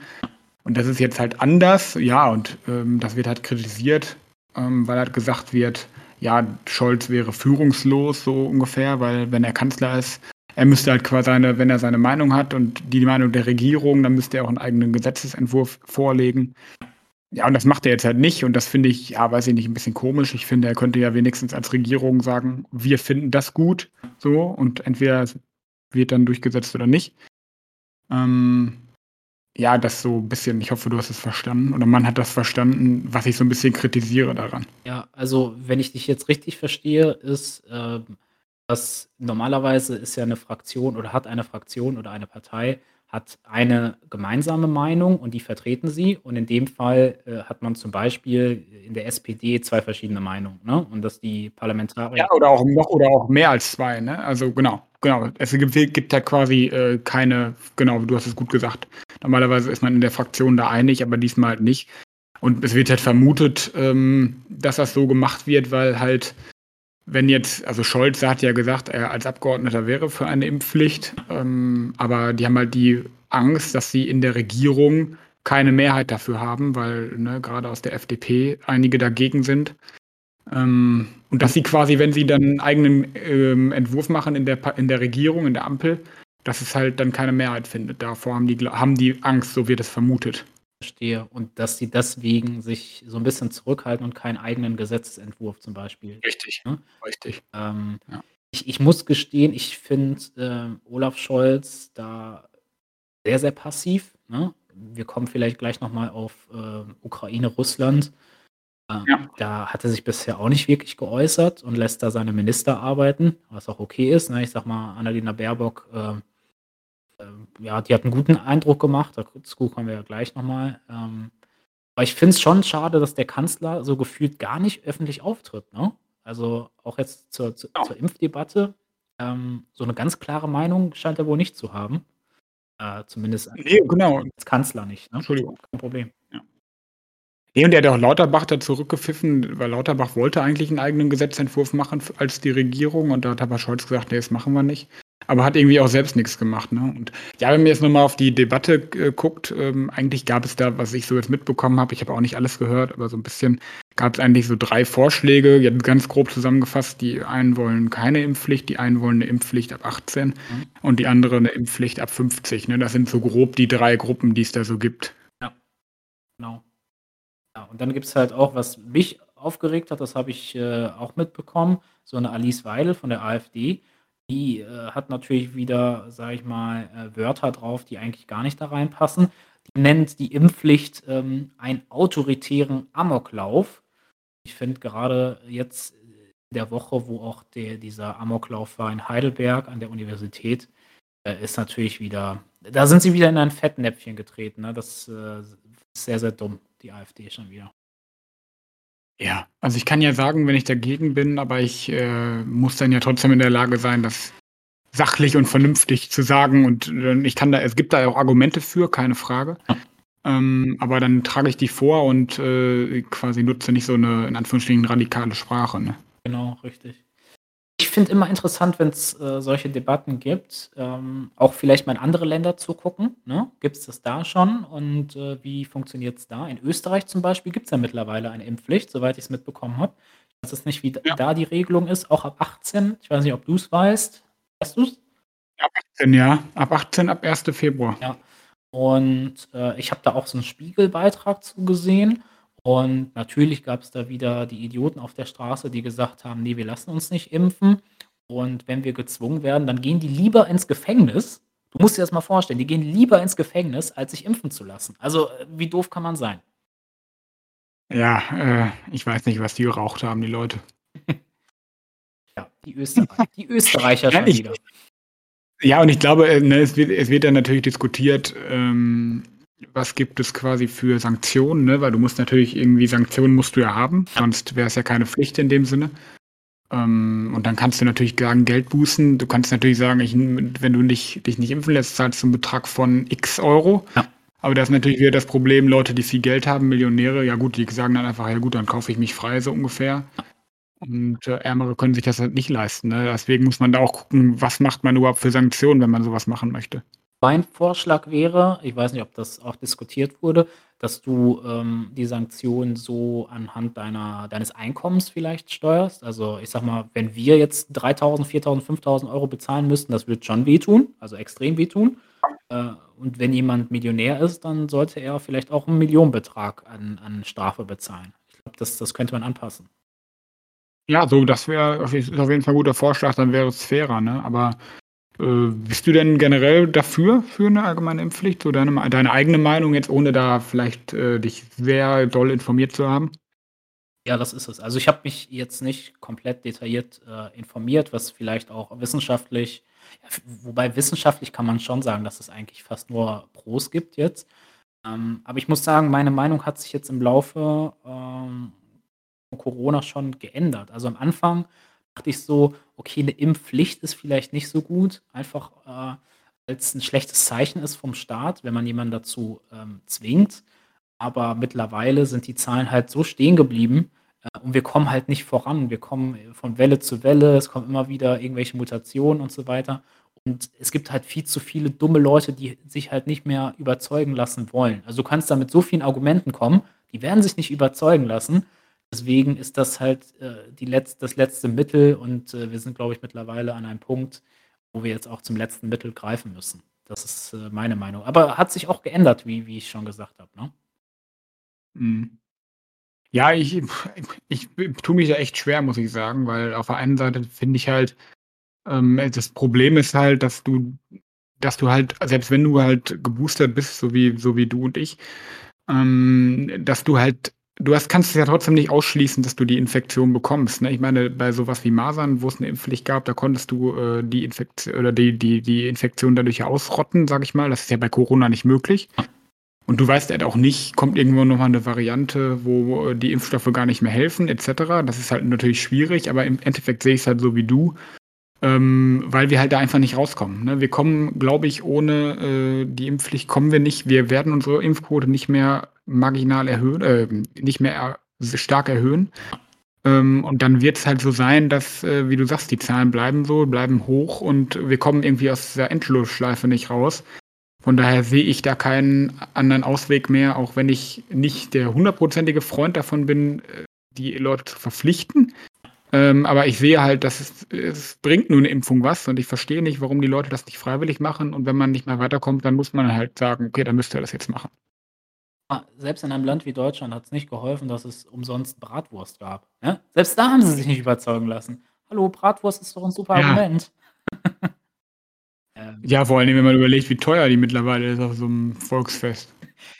Und das ist jetzt halt anders, ja, und ähm, das wird halt kritisiert, ähm, weil halt gesagt wird, ja, Scholz wäre führungslos, so ungefähr, weil wenn er Kanzler ist, er müsste halt quasi seine, wenn er seine Meinung hat und die Meinung der Regierung, dann müsste er auch einen eigenen Gesetzesentwurf vorlegen. Ja, und das macht er jetzt halt nicht. Und das finde ich, ja, weiß ich nicht, ein bisschen komisch. Ich finde, er könnte ja wenigstens als Regierung sagen, wir finden das gut. So. Und entweder wird dann durchgesetzt oder nicht. Ähm, ja, das so ein bisschen, ich hoffe, du hast es verstanden. Oder man hat das verstanden, was ich so ein bisschen kritisiere daran. Ja, also, wenn ich dich jetzt richtig verstehe, ist, äh, dass normalerweise ist ja eine Fraktion oder hat eine Fraktion oder eine Partei hat eine gemeinsame Meinung und die vertreten sie. Und in dem Fall äh, hat man zum Beispiel in der SPD zwei verschiedene Meinungen. Ne? Und dass die Parlamentarier. Ja, oder auch noch oder auch mehr als zwei. Ne? Also genau, genau. Es gibt, gibt ja quasi äh, keine, genau, du hast es gut gesagt. Normalerweise ist man in der Fraktion da einig, aber diesmal halt nicht. Und es wird halt vermutet, ähm, dass das so gemacht wird, weil halt wenn jetzt, also Scholz hat ja gesagt, er als Abgeordneter wäre für eine Impfpflicht, ähm, aber die haben halt die Angst, dass sie in der Regierung keine Mehrheit dafür haben, weil ne, gerade aus der FDP einige dagegen sind. Ähm, und dass sie quasi, wenn sie dann einen eigenen ähm, Entwurf machen in der, in der Regierung, in der Ampel, dass es halt dann keine Mehrheit findet. Davor haben die, haben die Angst, so wird es vermutet verstehe und dass sie deswegen sich so ein bisschen zurückhalten und keinen eigenen Gesetzesentwurf zum Beispiel. Richtig, ne? richtig. Ähm, ja. ich, ich muss gestehen, ich finde äh, Olaf Scholz da sehr, sehr passiv. Ne? Wir kommen vielleicht gleich nochmal auf äh, Ukraine, Russland. Ähm, ja. Da hat er sich bisher auch nicht wirklich geäußert und lässt da seine Minister arbeiten, was auch okay ist. Ne? Ich sag mal, Annalena Baerbock äh, ähm, ja, die hat einen guten Eindruck gemacht. Dazu kommen wir ja gleich nochmal. Ähm, aber ich finde es schon schade, dass der Kanzler so gefühlt gar nicht öffentlich auftritt. Ne? Also auch jetzt zur, zur, ja. zur Impfdebatte. Ähm, so eine ganz klare Meinung scheint er wohl nicht zu haben. Äh, zumindest nee, genau. als Kanzler nicht. Ne? Entschuldigung. Kein Problem. Nee, und der hat auch Lauterbach da zurückgepfiffen, weil Lauterbach wollte eigentlich einen eigenen Gesetzentwurf machen als die Regierung und da hat aber Scholz gesagt, nee, das machen wir nicht aber hat irgendwie auch selbst nichts gemacht. Ne? Und ja, wenn man jetzt nochmal auf die Debatte äh, guckt, ähm, eigentlich gab es da, was ich so jetzt mitbekommen habe, ich habe auch nicht alles gehört, aber so ein bisschen gab es eigentlich so drei Vorschläge, jetzt ganz grob zusammengefasst. Die einen wollen keine Impfpflicht, die einen wollen eine Impfpflicht ab 18 mhm. und die andere eine Impfpflicht ab 50. Ne? Das sind so grob die drei Gruppen, die es da so gibt. Ja, genau. Ja, und dann gibt es halt auch, was mich aufgeregt hat, das habe ich äh, auch mitbekommen, so eine Alice Weidel von der AfD, die äh, hat natürlich wieder, sage ich mal, äh, Wörter drauf, die eigentlich gar nicht da reinpassen. Die nennt die Impfpflicht ähm, einen autoritären Amoklauf. Ich finde gerade jetzt in der Woche, wo auch der, dieser Amoklauf war in Heidelberg an der Universität, äh, ist natürlich wieder, da sind sie wieder in ein Fettnäpfchen getreten. Ne? Das äh, ist sehr, sehr dumm, die AfD schon wieder. Ja, also ich kann ja sagen, wenn ich dagegen bin, aber ich äh, muss dann ja trotzdem in der Lage sein, das sachlich und vernünftig zu sagen. Und äh, ich kann da, es gibt da auch Argumente für, keine Frage. Ähm, aber dann trage ich die vor und äh, quasi nutze nicht so eine, in Anführungsstrichen, radikale Sprache. Ne? Genau, richtig finde immer interessant, wenn es äh, solche Debatten gibt, ähm, auch vielleicht mal in andere Länder zu gucken. Ne? Gibt es das da schon und äh, wie funktioniert es da? In Österreich zum Beispiel gibt es ja mittlerweile eine Impfpflicht, soweit ich es mitbekommen habe. Ich weiß nicht, wie ja. da die Regelung ist, auch ab 18. Ich weiß nicht, ob du es weißt. Weißt du es? Ab 18, ja. Ab 18, ab 1. Februar. Ja. Und äh, ich habe da auch so einen Spiegelbeitrag zu gesehen. Und natürlich gab es da wieder die Idioten auf der Straße, die gesagt haben: nee, wir lassen uns nicht impfen. Und wenn wir gezwungen werden, dann gehen die lieber ins Gefängnis. Du musst dir das mal vorstellen, die gehen lieber ins Gefängnis, als sich impfen zu lassen. Also, äh, wie doof kann man sein? Ja, äh, ich weiß nicht, was die geraucht haben, die Leute. Ja, die Österreicher, die Österreicher schon wieder. Ja, und ich glaube, äh, ne, es wird es wird dann natürlich diskutiert, ähm was gibt es quasi für Sanktionen, ne? Weil du musst natürlich irgendwie Sanktionen musst du ja haben, sonst wäre es ja keine Pflicht in dem Sinne. Ähm, und dann kannst du natürlich sagen, Geld bußen. Du kannst natürlich sagen, ich, wenn du nicht, dich nicht impfen lässt, zahlst du einen Betrag von X Euro. Ja. Aber das ist natürlich wieder das Problem, Leute, die viel Geld haben, Millionäre, ja gut, die sagen dann einfach, ja gut, dann kaufe ich mich frei, so ungefähr. Und äh, Ärmere können sich das halt nicht leisten. Ne? Deswegen muss man da auch gucken, was macht man überhaupt für Sanktionen, wenn man sowas machen möchte. Mein Vorschlag wäre, ich weiß nicht, ob das auch diskutiert wurde, dass du ähm, die Sanktionen so anhand deiner, deines Einkommens vielleicht steuerst. Also ich sag mal, wenn wir jetzt 3.000, 4.000, 5.000 Euro bezahlen müssten, das wird schon wehtun, also extrem wehtun. Äh, und wenn jemand Millionär ist, dann sollte er vielleicht auch einen Millionenbetrag an, an Strafe bezahlen. Ich glaube, das, das könnte man anpassen. Ja, so, das wäre auf jeden Fall ein guter Vorschlag, dann wäre es fairer, ne? Aber bist du denn generell dafür, für eine allgemeine Impfpflicht? So deine, deine eigene Meinung jetzt, ohne da vielleicht äh, dich sehr doll informiert zu haben? Ja, das ist es. Also ich habe mich jetzt nicht komplett detailliert äh, informiert, was vielleicht auch wissenschaftlich, wobei wissenschaftlich kann man schon sagen, dass es eigentlich fast nur Pros gibt jetzt. Ähm, aber ich muss sagen, meine Meinung hat sich jetzt im Laufe ähm, Corona schon geändert. Also am Anfang dachte ich so, okay, eine Impfpflicht ist vielleicht nicht so gut, einfach äh, als ein schlechtes Zeichen ist vom Staat, wenn man jemanden dazu ähm, zwingt. Aber mittlerweile sind die Zahlen halt so stehen geblieben äh, und wir kommen halt nicht voran. Wir kommen von Welle zu Welle, es kommen immer wieder irgendwelche Mutationen und so weiter. Und es gibt halt viel zu viele dumme Leute, die sich halt nicht mehr überzeugen lassen wollen. Also du kannst da mit so vielen Argumenten kommen, die werden sich nicht überzeugen lassen. Deswegen ist das halt äh, die Letz das letzte Mittel und äh, wir sind, glaube ich, mittlerweile an einem Punkt, wo wir jetzt auch zum letzten Mittel greifen müssen. Das ist äh, meine Meinung. Aber hat sich auch geändert, wie, wie ich schon gesagt habe. Ne? Mhm. Ja, ich, ich, ich tue mich da echt schwer, muss ich sagen, weil auf der einen Seite finde ich halt, ähm, das Problem ist halt, dass du, dass du halt, selbst wenn du halt geboostert bist, so wie, so wie du und ich, ähm, dass du halt du hast, kannst es ja trotzdem nicht ausschließen, dass du die Infektion bekommst. Ne? Ich meine, bei sowas wie Masern, wo es eine Impfpflicht gab, da konntest du äh, die Infektion oder die, die, die Infektion dadurch ja ausrotten, sag ich mal. Das ist ja bei Corona nicht möglich. Und du weißt halt auch nicht, kommt irgendwo nochmal eine Variante, wo die Impfstoffe gar nicht mehr helfen, etc. Das ist halt natürlich schwierig, aber im Endeffekt sehe ich es halt so wie du, ähm, weil wir halt da einfach nicht rauskommen. Ne? Wir kommen, glaube ich, ohne äh, die Impfpflicht kommen wir nicht. Wir werden unsere Impfquote nicht mehr marginal erhöhen, äh, nicht mehr er stark erhöhen. Ähm, und dann wird es halt so sein, dass, äh, wie du sagst, die Zahlen bleiben so, bleiben hoch und wir kommen irgendwie aus dieser Endlosschleife nicht raus. Von daher sehe ich da keinen anderen Ausweg mehr, auch wenn ich nicht der hundertprozentige Freund davon bin, äh, die Leute zu verpflichten. Ähm, aber ich sehe halt, dass es, es bringt nur eine Impfung was und ich verstehe nicht, warum die Leute das nicht freiwillig machen. Und wenn man nicht mehr weiterkommt, dann muss man halt sagen, okay, dann müsst ihr das jetzt machen. Selbst in einem Land wie Deutschland hat es nicht geholfen, dass es umsonst Bratwurst gab. Ja? Selbst da haben sie sich nicht überzeugen lassen. Hallo, Bratwurst ist doch ein super ja. Argument. ähm, ja, vor allem, wenn man überlegt, wie teuer die mittlerweile ist auf so einem Volksfest.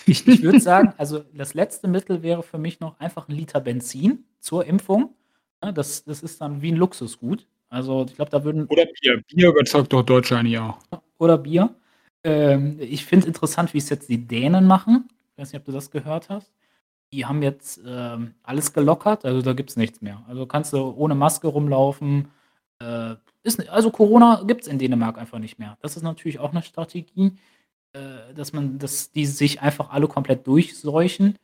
Ich, ich würde sagen, also das letzte Mittel wäre für mich noch einfach ein Liter Benzin zur Impfung. Ja, das, das ist dann wie ein Luxusgut. Also ich glaube, da würden. Oder Bier. Bier überzeugt doch Deutschland ja auch. Oder Bier. Ähm, ich finde interessant, wie es jetzt die Dänen machen. Ich weiß nicht, ob du das gehört hast. Die haben jetzt ähm, alles gelockert, also da gibt es nichts mehr. Also kannst du ohne Maske rumlaufen. Äh, ist, also Corona gibt es in Dänemark einfach nicht mehr. Das ist natürlich auch eine Strategie, äh, dass man, dass die sich einfach alle komplett durchseuchen.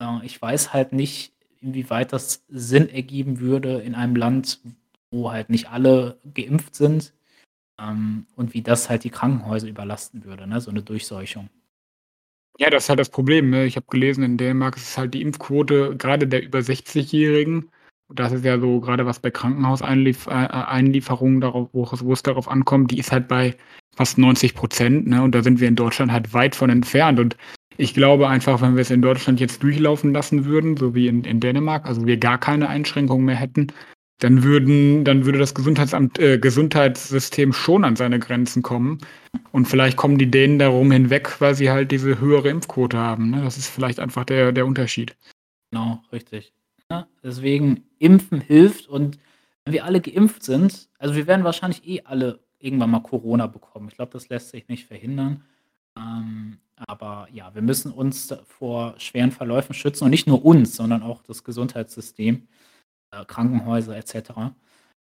Äh, ich weiß halt nicht, inwieweit das Sinn ergeben würde in einem Land, wo halt nicht alle geimpft sind ähm, und wie das halt die Krankenhäuser überlasten würde, ne? so eine Durchseuchung. Ja, das ist halt das Problem. Ne? Ich habe gelesen, in Dänemark ist es halt die Impfquote gerade der über 60-Jährigen. Das ist ja so gerade was bei Krankenhauseinlieferungen, darauf, wo, wo es darauf ankommt, die ist halt bei fast 90 Prozent. Ne? Und da sind wir in Deutschland halt weit von entfernt. Und ich glaube einfach, wenn wir es in Deutschland jetzt durchlaufen lassen würden, so wie in, in Dänemark, also wir gar keine Einschränkungen mehr hätten, dann würden, dann würde das Gesundheitsamt, äh, Gesundheitssystem schon an seine Grenzen kommen. Und vielleicht kommen die Dänen darum hinweg, weil sie halt diese höhere Impfquote haben. Ne? Das ist vielleicht einfach der, der Unterschied. Genau, richtig. Ja, deswegen Impfen hilft und wenn wir alle geimpft sind, also wir werden wahrscheinlich eh alle irgendwann mal Corona bekommen. Ich glaube, das lässt sich nicht verhindern. Ähm, aber ja, wir müssen uns vor schweren Verläufen schützen und nicht nur uns, sondern auch das Gesundheitssystem, äh, Krankenhäuser etc.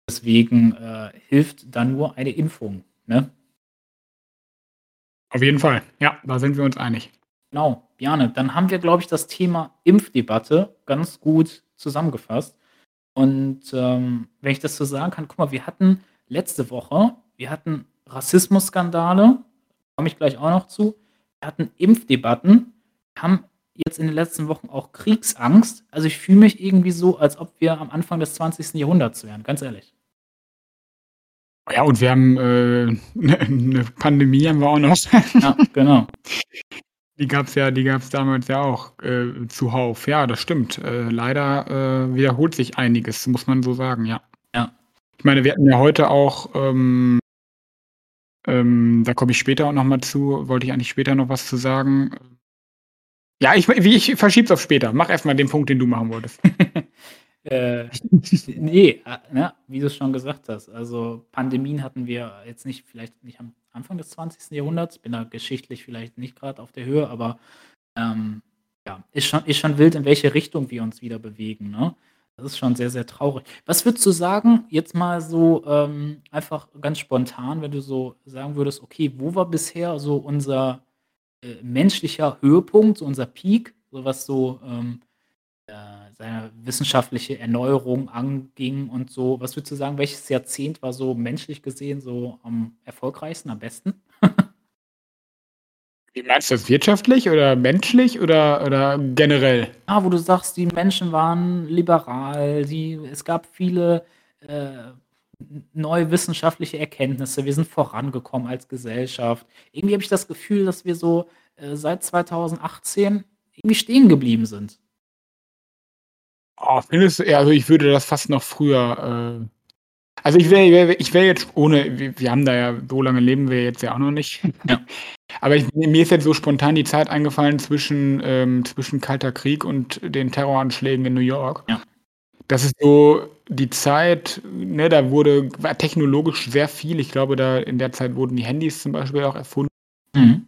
Deswegen äh, hilft dann nur eine Impfung. Ne? Auf jeden Fall. Ja, da sind wir uns einig. Genau, Bjane. Dann haben wir, glaube ich, das Thema Impfdebatte ganz gut zusammengefasst. Und ähm, wenn ich das so sagen kann, guck mal, wir hatten letzte Woche, wir hatten Rassismusskandale, komme ich gleich auch noch zu. Wir hatten Impfdebatten, haben jetzt in den letzten Wochen auch Kriegsangst. Also ich fühle mich irgendwie so, als ob wir am Anfang des 20. Jahrhunderts wären, ganz ehrlich. Ja, und wir haben äh, eine Pandemie haben wir auch noch. Ja, genau. Die gab es ja, die gab es damals ja auch äh, zuhauf. Ja, das stimmt. Äh, leider äh, wiederholt sich einiges, muss man so sagen, ja. Ja. Ich meine, wir hatten ja heute auch ähm, ähm, da komme ich später auch noch mal zu. Wollte ich eigentlich später noch was zu sagen? Ja, ich, ich verschiebe es auf später. Mach erstmal den Punkt, den du machen wolltest. äh, nee, äh, ne, wie du es schon gesagt hast. Also Pandemien hatten wir jetzt nicht, vielleicht nicht am Anfang des 20. Jahrhunderts. Bin da geschichtlich vielleicht nicht gerade auf der Höhe, aber ähm, ja, ist schon, ist schon wild, in welche Richtung wir uns wieder bewegen. Ne? Das ist schon sehr, sehr traurig. Was würdest du sagen, jetzt mal so ähm, einfach ganz spontan, wenn du so sagen würdest, okay, wo war bisher so unser äh, menschlicher Höhepunkt, so unser Peak, so was so ähm, äh, seine wissenschaftliche Erneuerung anging und so. Was würdest du sagen, welches Jahrzehnt war so menschlich gesehen so am erfolgreichsten, am besten? Wie meinst du das wirtschaftlich oder menschlich oder, oder generell? Ah, wo du sagst, die Menschen waren liberal, die, es gab viele äh, neue wissenschaftliche Erkenntnisse, wir sind vorangekommen als Gesellschaft. Irgendwie habe ich das Gefühl, dass wir so äh, seit 2018 irgendwie stehen geblieben sind. Oh, findest du, also ich würde das fast noch früher äh also ich wäre ich wäre jetzt ohne wir wir haben da ja so lange leben wir jetzt ja auch noch nicht. Ja. Aber ich mir ist jetzt so spontan die Zeit eingefallen zwischen, ähm, zwischen Kalter Krieg und den Terroranschlägen in New York. Ja. Das ist so die Zeit, ne, da wurde war technologisch sehr viel. Ich glaube, da in der Zeit wurden die Handys zum Beispiel auch erfunden. Mhm.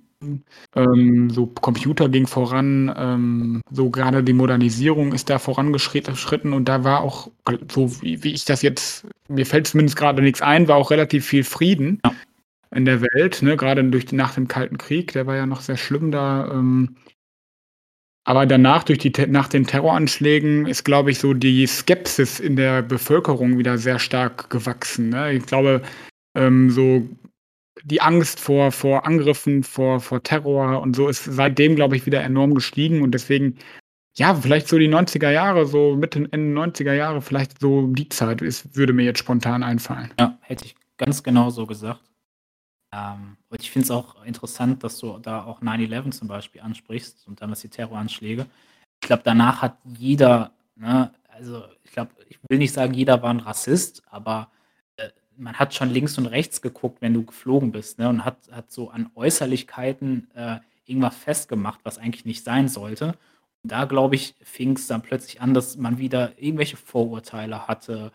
Ähm, so Computer ging voran, ähm, so gerade die Modernisierung ist da vorangeschritten und da war auch, so wie, wie ich das jetzt, mir fällt zumindest gerade nichts ein, war auch relativ viel Frieden ja. in der Welt, ne? gerade durch nach dem Kalten Krieg, der war ja noch sehr schlimm da. Ähm, aber danach, durch die, nach den Terroranschlägen, ist, glaube ich, so die Skepsis in der Bevölkerung wieder sehr stark gewachsen. Ne? Ich glaube, ähm, so die Angst vor, vor Angriffen, vor, vor Terror und so ist seitdem, glaube ich, wieder enorm gestiegen. Und deswegen, ja, vielleicht so die 90er Jahre, so Mitte, Ende 90er Jahre, vielleicht so die Zeit ist, würde mir jetzt spontan einfallen. Ja, hätte ich ganz genau so gesagt. Ähm, und ich finde es auch interessant, dass du da auch 9-11 zum Beispiel ansprichst und damals die Terroranschläge. Ich glaube, danach hat jeder, ne, also ich glaube, ich will nicht sagen, jeder war ein Rassist, aber äh, man hat schon links und rechts geguckt, wenn du geflogen bist, ne, und hat, hat so an Äußerlichkeiten äh, irgendwas festgemacht, was eigentlich nicht sein sollte. Und da, glaube ich, fing es dann plötzlich an, dass man wieder irgendwelche Vorurteile hatte,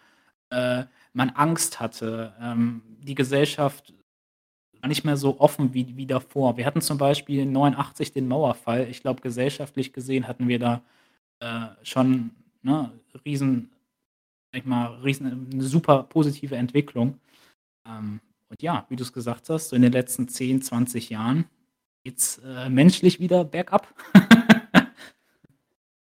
äh, man Angst hatte, ähm, die Gesellschaft nicht mehr so offen wie, wie davor. Wir hatten zum Beispiel 89 den Mauerfall. Ich glaube, gesellschaftlich gesehen hatten wir da äh, schon ne, riesen, ich mal, riesen, eine super positive Entwicklung. Ähm, und ja, wie du es gesagt hast, so in den letzten 10, 20 Jahren geht es äh, menschlich wieder bergab.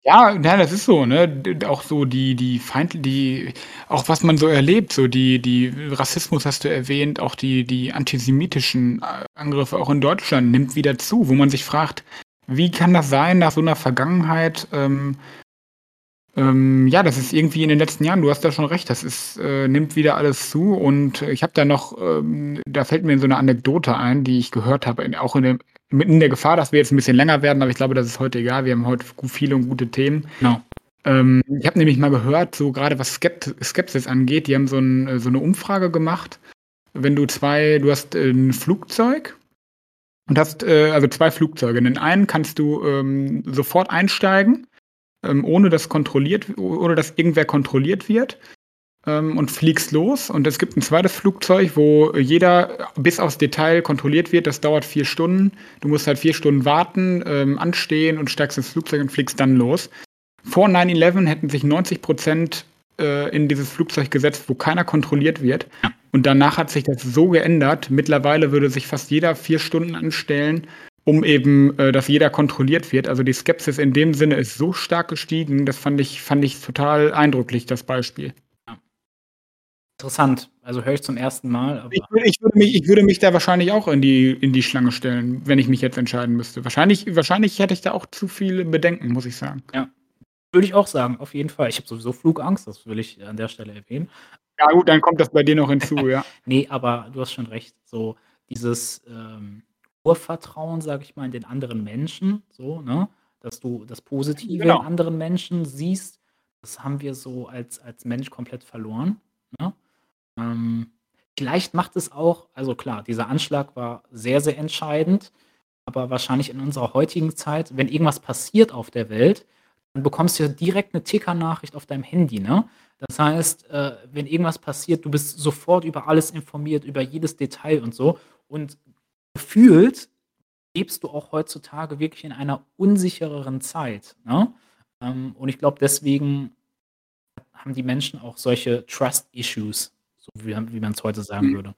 Ja, ja, das ist so, ne? auch so die die Feind die auch was man so erlebt, so die die Rassismus hast du erwähnt, auch die die antisemitischen äh, Angriffe auch in Deutschland nimmt wieder zu, wo man sich fragt: „Wie kann das sein nach so einer Vergangenheit, ähm, ähm, ja, das ist irgendwie in den letzten Jahren du hast da schon recht, das ist äh, nimmt wieder alles zu und ich habe da noch ähm da fällt mir so eine Anekdote ein, die ich gehört habe, auch in dem mitten der Gefahr, dass wir jetzt ein bisschen länger werden, aber ich glaube, das ist heute egal. Wir haben heute viele und gute Themen. Genau. Ähm, ich habe nämlich mal gehört, so gerade was Skept Skepsis angeht, die haben so, ein, so, eine Umfrage gemacht. Wenn du zwei, du hast äh, ein Flugzeug und hast äh, also zwei Flugzeuge. In den einen kannst du ähm, sofort einsteigen, ähm, ohne dass kontrolliert, ohne dass irgendwer kontrolliert wird ähm, und fliegst los. Und es gibt ein zweites Flugzeug, wo jeder bis aufs Detail kontrolliert wird. Das dauert vier Stunden. Du musst halt vier Stunden warten, ähm, anstehen und steigst ins Flugzeug und fliegst dann los. Vor 9-11 hätten sich 90 Prozent äh, in dieses Flugzeug gesetzt, wo keiner kontrolliert wird. Und danach hat sich das so geändert. Mittlerweile würde sich fast jeder vier Stunden anstellen, um eben, äh, dass jeder kontrolliert wird. Also die Skepsis in dem Sinne ist so stark gestiegen, das fand ich, fand ich total eindrücklich, das Beispiel. Interessant. Also höre ich zum ersten Mal. Ich, ich, würde mich, ich würde mich da wahrscheinlich auch in die, in die Schlange stellen, wenn ich mich jetzt entscheiden müsste. Wahrscheinlich, wahrscheinlich hätte ich da auch zu viele Bedenken, muss ich sagen. Ja. Würde ich auch sagen, auf jeden Fall. Ich habe sowieso Flugangst, das will ich an der Stelle erwähnen. Ja, gut, dann kommt das bei dir noch hinzu, ja. nee, aber du hast schon recht. So dieses ähm, Urvertrauen, sage ich mal, in den anderen Menschen, so, ne? Dass du das Positive genau. in anderen Menschen siehst, das haben wir so als, als Mensch komplett verloren. Ne? Ähm, vielleicht macht es auch also klar, dieser Anschlag war sehr, sehr entscheidend, aber wahrscheinlich in unserer heutigen Zeit, wenn irgendwas passiert auf der Welt, dann bekommst du direkt eine Tickernachricht auf deinem Handy, ne? Das heißt, äh, wenn irgendwas passiert, du bist sofort über alles informiert, über jedes Detail und so. Und gefühlt lebst du auch heutzutage wirklich in einer unsichereren Zeit, ne? Ähm, und ich glaube, deswegen haben die Menschen auch solche Trust-Issues so wie, wie man es heute sagen mhm. würde.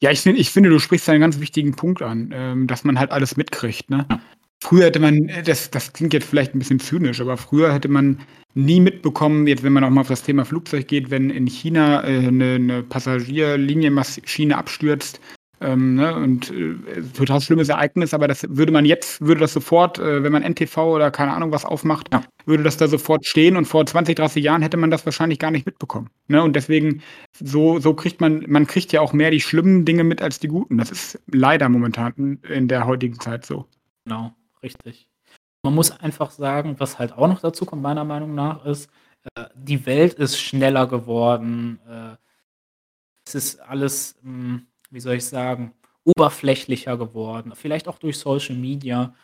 Ja, ich, find, ich finde, du sprichst einen ganz wichtigen Punkt an, ähm, dass man halt alles mitkriegt. Ne? Ja. Früher hätte man, äh, das, das klingt jetzt vielleicht ein bisschen zynisch, aber früher hätte man nie mitbekommen, jetzt wenn man auch mal auf das Thema Flugzeug geht, wenn in China äh, eine, eine Passagierlinienmaschine abstürzt, ähm, ne, und äh, total schlimmes Ereignis, aber das würde man jetzt, würde das sofort, äh, wenn man NTV oder keine Ahnung was aufmacht, ja. würde das da sofort stehen und vor 20, 30 Jahren hätte man das wahrscheinlich gar nicht mitbekommen. Ne? Und deswegen, so, so kriegt man, man kriegt ja auch mehr die schlimmen Dinge mit als die guten. Das ist leider momentan in der heutigen Zeit so. Genau, richtig. Man muss einfach sagen, was halt auch noch dazu kommt, meiner Meinung nach, ist, äh, die Welt ist schneller geworden. Äh, es ist alles, mh, hm, wie soll ich sagen, oberflächlicher geworden, vielleicht auch durch Social Media.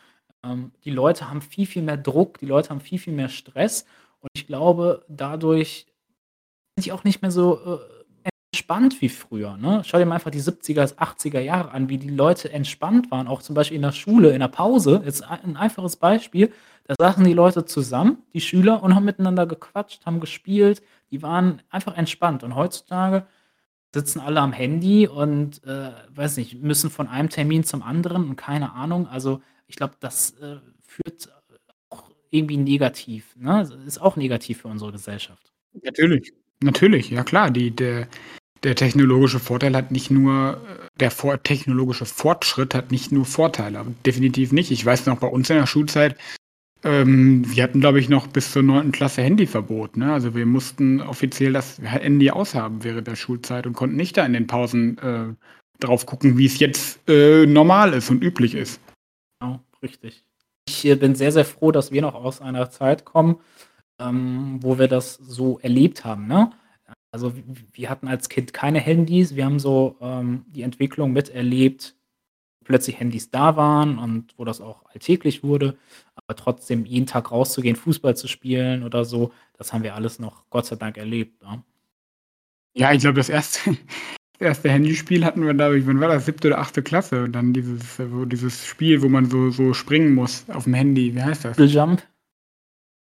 Ähm, die Leute haben viel, viel mehr Druck, die Leute haben viel, viel mehr Stress und ich glaube, dadurch sind die auch nicht mehr so äh, entspannt wie früher. Ne? Schau dir mal einfach die 70er, 80er Jahre an, wie die Leute entspannt waren, auch zum Beispiel in der Schule, in der Pause. Jetzt ein einfaches Beispiel. Da saßen die Leute zusammen, die Schüler, und haben miteinander gequatscht, haben gespielt. Die waren einfach entspannt. Und heutzutage sitzen alle am Handy und, äh, weiß nicht, müssen von einem Termin zum anderen und keine Ahnung. Also, ich glaube, das, äh, führt auch irgendwie negativ, ne? Ist auch negativ für unsere Gesellschaft. Natürlich, natürlich, ja klar. Die der der technologische Vorteil hat nicht nur der vor technologische Fortschritt hat nicht nur Vorteile, definitiv nicht. Ich weiß noch bei uns in der Schulzeit ähm, wir hatten, glaube ich, noch bis zur 9. Klasse Handyverbot. Ne? Also wir mussten offiziell das Handy aushaben während der Schulzeit und konnten nicht da in den Pausen äh, drauf gucken, wie es jetzt äh, normal ist und üblich ist. Genau, richtig. Ich bin sehr, sehr froh, dass wir noch aus einer Zeit kommen, ähm, wo wir das so erlebt haben. Ne? Also wir hatten als Kind keine Handys, wir haben so ähm, die Entwicklung miterlebt, plötzlich Handys da waren und wo das auch alltäglich wurde, aber trotzdem jeden Tag rauszugehen, Fußball zu spielen oder so, das haben wir alles noch Gott sei Dank erlebt. Ja, ja ich glaube, das erste, das erste Handyspiel hatten wir, glaube ich, wann war das, siebte oder achte Klasse und dann dieses, wo dieses Spiel, wo man so, so springen muss auf dem Handy, wie heißt das? The Jump.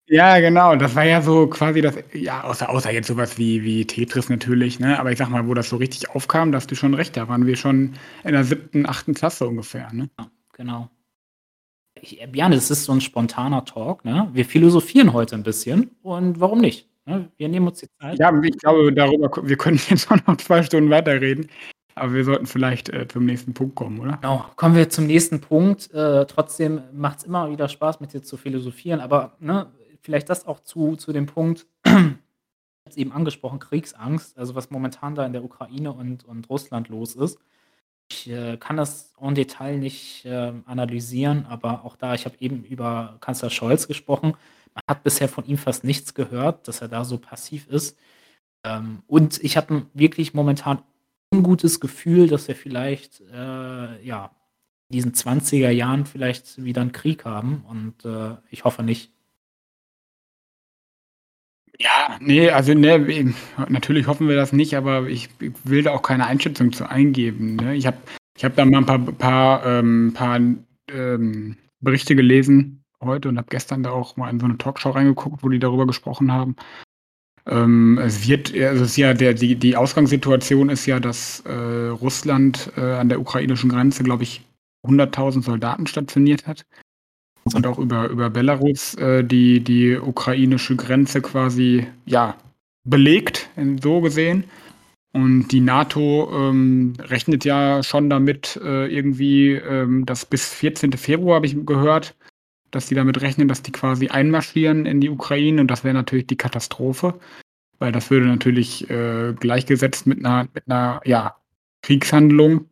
Ja, genau. Das war ja so quasi das, ja, außer, außer jetzt sowas wie, wie Tetris natürlich, ne? Aber ich sag mal, wo das so richtig aufkam, da hast du schon recht, da waren wir schon in der siebten, achten Klasse ungefähr, ne? Ja, genau. Ich, Björn, das ist so ein spontaner Talk, ne? Wir philosophieren heute ein bisschen und warum nicht? Ne? Wir nehmen uns die Zeit. Ja, ich glaube, darüber, wir können jetzt auch noch zwei Stunden weiterreden. Aber wir sollten vielleicht äh, zum nächsten Punkt kommen, oder? Genau, kommen wir zum nächsten Punkt. Äh, trotzdem macht es immer wieder Spaß, mit dir zu philosophieren. Aber ne, vielleicht das auch zu, zu dem Punkt, jetzt eben angesprochen, Kriegsangst, also was momentan da in der Ukraine und, und Russland los ist. Ich äh, kann das en Detail nicht äh, analysieren, aber auch da, ich habe eben über Kanzler Scholz gesprochen. Man hat bisher von ihm fast nichts gehört, dass er da so passiv ist. Ähm, und ich habe wirklich momentan ein gutes Gefühl, dass wir vielleicht, äh, ja, in diesen 20er Jahren vielleicht wieder einen Krieg haben. Und äh, ich hoffe nicht. Ja, nee, also ne, natürlich hoffen wir das nicht, aber ich will da auch keine Einschätzung zu eingeben. Ne? Ich habe ich hab da mal ein paar, paar, ähm, paar ähm, Berichte gelesen heute und habe gestern da auch mal in so eine Talkshow reingeguckt, wo die darüber gesprochen haben. Ähm, es wird, also es ist ja der, die, die Ausgangssituation ist ja, dass äh, Russland äh, an der ukrainischen Grenze, glaube ich, 100.000 Soldaten stationiert hat und auch über, über Belarus äh, die, die ukrainische Grenze quasi ja, belegt, so gesehen. Und die NATO ähm, rechnet ja schon damit, äh, irgendwie, ähm, dass bis 14. Februar habe ich gehört, dass die damit rechnen, dass die quasi einmarschieren in die Ukraine. Und das wäre natürlich die Katastrophe, weil das würde natürlich äh, gleichgesetzt mit einer, mit einer ja, Kriegshandlung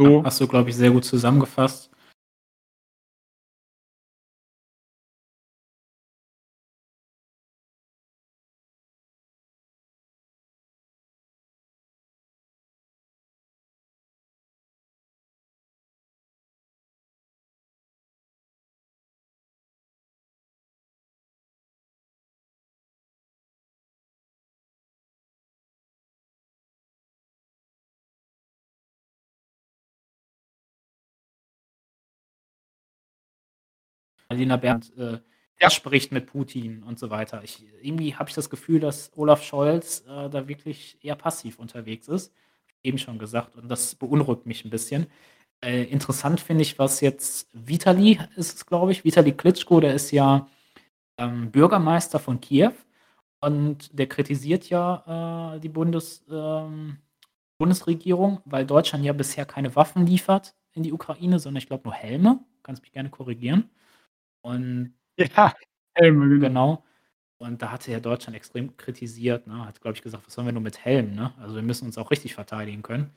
So. Hast du, glaube ich, sehr gut zusammengefasst. Alina Berndt äh, ja. spricht mit Putin und so weiter. Ich, irgendwie habe ich das Gefühl, dass Olaf Scholz äh, da wirklich eher passiv unterwegs ist. Eben schon gesagt. Und das beunruhigt mich ein bisschen. Äh, interessant finde ich, was jetzt Vitali ist es, glaube ich. Vitali Klitschko, der ist ja ähm, Bürgermeister von Kiew. Und der kritisiert ja äh, die Bundes, ähm, Bundesregierung, weil Deutschland ja bisher keine Waffen liefert in die Ukraine, sondern ich glaube nur Helme. Kannst mich gerne korrigieren. Und Ja, Helme, genau. genau. Und da hatte ja Deutschland extrem kritisiert, ne? Hat, glaube ich, gesagt: „Was sollen wir nur mit Helmen, ne? Also, wir müssen uns auch richtig verteidigen können.“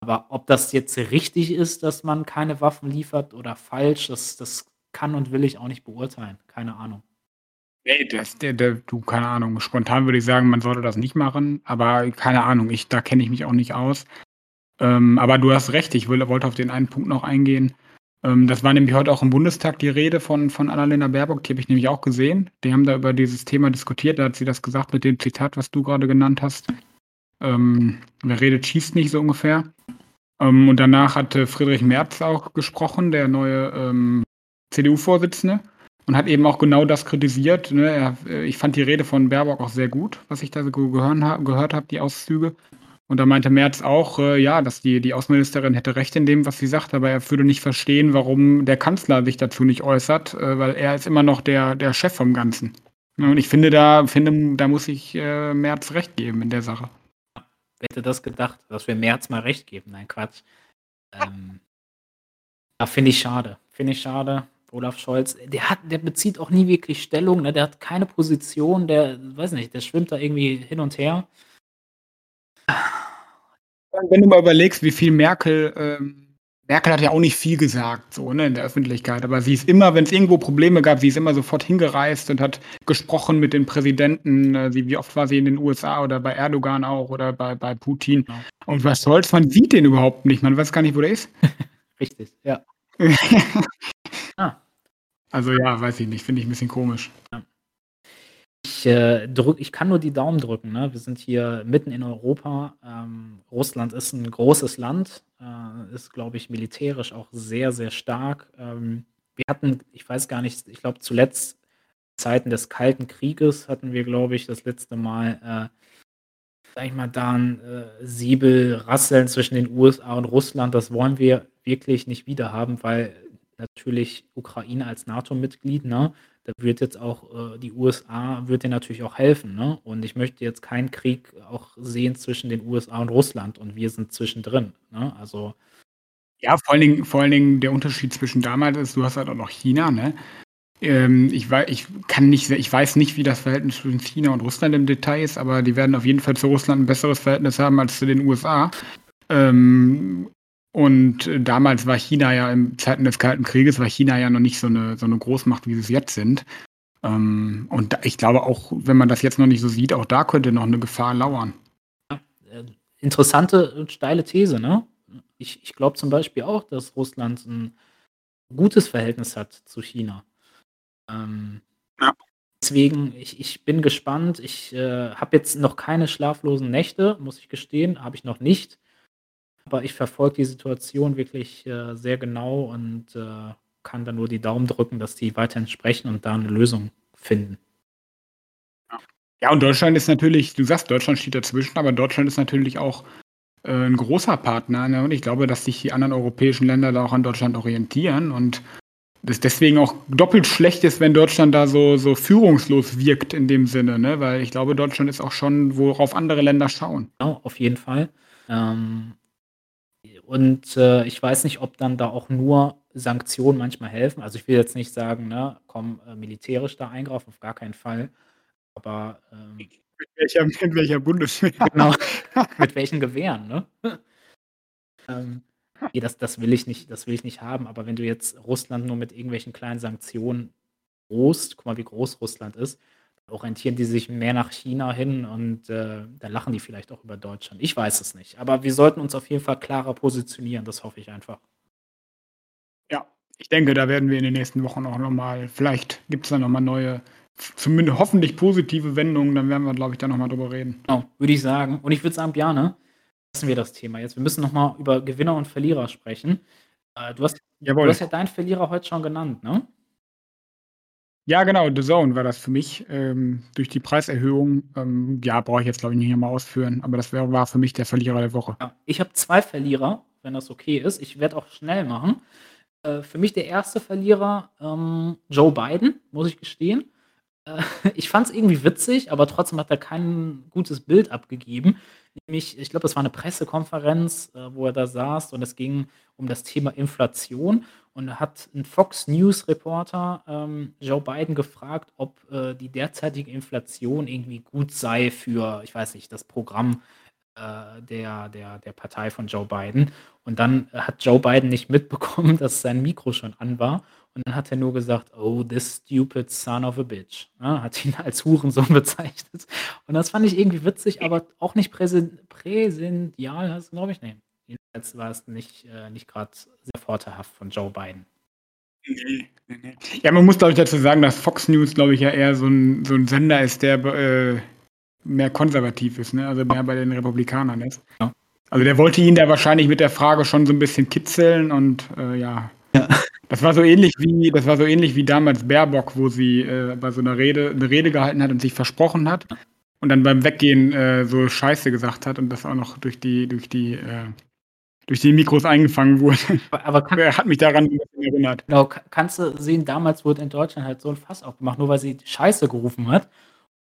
Aber ob das jetzt richtig ist, dass man keine Waffen liefert oder falsch, das das kann und will ich auch nicht beurteilen. Keine Ahnung. Ne, das der der du, keine Ahnung. Spontan würde ich sagen, man sollte das nicht machen, aber keine Ahnung, ich da kenne ich mich auch nicht aus. Ähm, aber du hast recht, ich will wollte auf den einen Punkt noch eingehen. Ähm, das war nämlich heute auch im Bundestag die Rede von, von Annalena Baerbock, die habe ich nämlich auch gesehen. Die haben da über dieses Thema diskutiert, da hat sie das gesagt mit dem Zitat, was du gerade genannt hast. Ähm, wer redet, schießt nicht so ungefähr. Ähm, und danach hatte Friedrich Merz auch gesprochen, der neue ähm, CDU-Vorsitzende, und hat eben auch genau das kritisiert. Ne? Er, äh, ich fand die Rede von Baerbock auch sehr gut, was ich da so gehört habe, die Auszüge. Und da meinte Merz auch, äh, ja, dass die, die Außenministerin hätte recht in dem, was sie sagt, aber er würde nicht verstehen, warum der Kanzler sich dazu nicht äußert, äh, weil er ist immer noch der, der Chef vom Ganzen. Und ich finde, da, finde, da muss ich äh, Merz recht geben in der Sache. Wer hätte das gedacht, dass wir Merz mal recht geben? Nein, Quatsch. Ähm, ja, finde ich schade. Finde ich schade. Olaf Scholz, der hat, der bezieht auch nie wirklich Stellung, ne? der hat keine Position, der, weiß nicht, der schwimmt da irgendwie hin und her. Wenn du mal überlegst, wie viel Merkel, ähm, Merkel hat ja auch nicht viel gesagt, so, ne, in der Öffentlichkeit, aber sie ist immer, wenn es irgendwo Probleme gab, sie ist immer sofort hingereist und hat gesprochen mit den Präsidenten, äh, wie oft war sie in den USA oder bei Erdogan auch oder bei, bei Putin. Ja. Und was soll's, man sieht den überhaupt nicht, man weiß gar nicht, wo der ist. Richtig, ja. ah. Also ja, weiß ich nicht, finde ich ein bisschen komisch. Ja. Ich, äh, drück, ich kann nur die Daumen drücken. Ne? Wir sind hier mitten in Europa. Ähm, Russland ist ein großes Land, äh, ist, glaube ich, militärisch auch sehr, sehr stark. Ähm, wir hatten, ich weiß gar nicht, ich glaube zuletzt Zeiten des Kalten Krieges hatten wir, glaube ich, das letzte Mal, äh, sag ich mal, da ein äh, Säbelrasseln zwischen den USA und Russland. Das wollen wir wirklich nicht wieder haben, weil natürlich Ukraine als NATO-Mitglied, ne, da wird jetzt auch äh, die USA wird dir natürlich auch helfen, ne? Und ich möchte jetzt keinen Krieg auch sehen zwischen den USA und Russland und wir sind zwischendrin, ne? Also ja, vor allen Dingen, vor allen Dingen der Unterschied zwischen damals ist, du hast halt auch noch China, ne? Ähm, ich, weiß, ich kann nicht, ich weiß nicht, wie das Verhältnis zwischen China und Russland im Detail ist, aber die werden auf jeden Fall zu Russland ein besseres Verhältnis haben als zu den USA. Ähm, und äh, damals war China ja in Zeiten des Kalten Krieges, war China ja noch nicht so eine, so eine Großmacht, wie sie es jetzt sind. Ähm, und da, ich glaube auch, wenn man das jetzt noch nicht so sieht, auch da könnte noch eine Gefahr lauern. Ja, äh, interessante und steile These, ne? Ich, ich glaube zum Beispiel auch, dass Russland ein gutes Verhältnis hat zu China. Ähm, ja. Deswegen, ich, ich bin gespannt. Ich äh, habe jetzt noch keine schlaflosen Nächte, muss ich gestehen, habe ich noch nicht. Aber ich verfolge die Situation wirklich äh, sehr genau und äh, kann da nur die Daumen drücken, dass die weiterhin sprechen und da eine Lösung finden. Ja, und Deutschland ist natürlich, du sagst, Deutschland steht dazwischen, aber Deutschland ist natürlich auch äh, ein großer Partner. Ne? Und ich glaube, dass sich die anderen europäischen Länder da auch an Deutschland orientieren und das deswegen auch doppelt schlecht ist, wenn Deutschland da so, so führungslos wirkt in dem Sinne, ne? Weil ich glaube, Deutschland ist auch schon, worauf andere Länder schauen. Genau, auf jeden Fall. Ähm, und äh, ich weiß nicht, ob dann da auch nur Sanktionen manchmal helfen. Also ich will jetzt nicht sagen, ne, komm, äh, militärisch da eingreifen, auf gar keinen Fall. Aber ähm, mit, welcher, mit welcher Bundeswehr? Genau, mit welchen Gewehren, ne? ähm, nee, das, das will ich nicht, das will ich nicht haben. Aber wenn du jetzt Russland nur mit irgendwelchen kleinen Sanktionen groß, guck mal, wie groß Russland ist, orientieren die sich mehr nach China hin und äh, dann lachen die vielleicht auch über Deutschland. Ich weiß es nicht. Aber wir sollten uns auf jeden Fall klarer positionieren, das hoffe ich einfach. Ja, ich denke, da werden wir in den nächsten Wochen auch nochmal, vielleicht gibt es da nochmal neue, zumindest hoffentlich positive Wendungen, dann werden wir, glaube ich, da nochmal drüber reden. Genau, würde ich sagen. Und ich würde sagen, Bjane, lassen wir das Thema jetzt. Wir müssen nochmal über Gewinner und Verlierer sprechen. Äh, du, hast, du hast ja deinen Verlierer heute schon genannt, ne? Ja, genau, The Zone war das für mich. Ähm, durch die Preiserhöhung, ähm, ja, brauche ich jetzt, glaube ich, nicht mal ausführen, aber das wär, war für mich der Verlierer der Woche. Ja, ich habe zwei Verlierer, wenn das okay ist. Ich werde auch schnell machen. Äh, für mich der erste Verlierer ähm, Joe Biden, muss ich gestehen. Äh, ich fand es irgendwie witzig, aber trotzdem hat er kein gutes Bild abgegeben. Nämlich, ich glaube, das war eine Pressekonferenz, äh, wo er da saß und es ging um das Thema Inflation. Und hat ein Fox News Reporter ähm, Joe Biden gefragt, ob äh, die derzeitige Inflation irgendwie gut sei für, ich weiß nicht, das Programm äh, der, der, der Partei von Joe Biden. Und dann hat Joe Biden nicht mitbekommen, dass sein Mikro schon an war. Und dann hat er nur gesagt, oh, this stupid son of a bitch. Ja, hat ihn als Hurensohn bezeichnet. Und das fand ich irgendwie witzig, aber auch nicht präsential, das glaube ich nicht. Jedenfalls war es nicht, äh, nicht gerade sehr vorteilhaft von Joe Biden. Nee, nee, nee. Ja, man muss, glaube ich, dazu sagen, dass Fox News, glaube ich, ja eher so ein, so ein Sender ist, der äh, mehr konservativ ist, ne? also mehr bei den Republikanern ist. Ja. Also der wollte ihn da wahrscheinlich mit der Frage schon so ein bisschen kitzeln und äh, ja. ja. Das war so ähnlich wie, das war so ähnlich wie damals Baerbock, wo sie äh, bei so einer Rede eine Rede gehalten hat und sich versprochen hat. und dann beim Weggehen äh, so Scheiße gesagt hat und das auch noch durch die, durch die, äh, durch die Mikros eingefangen wurde. Aber kann, er hat mich daran erinnert. Genau, kannst du sehen, damals wurde in Deutschland halt so ein Fass aufgemacht, nur weil sie Scheiße gerufen hat.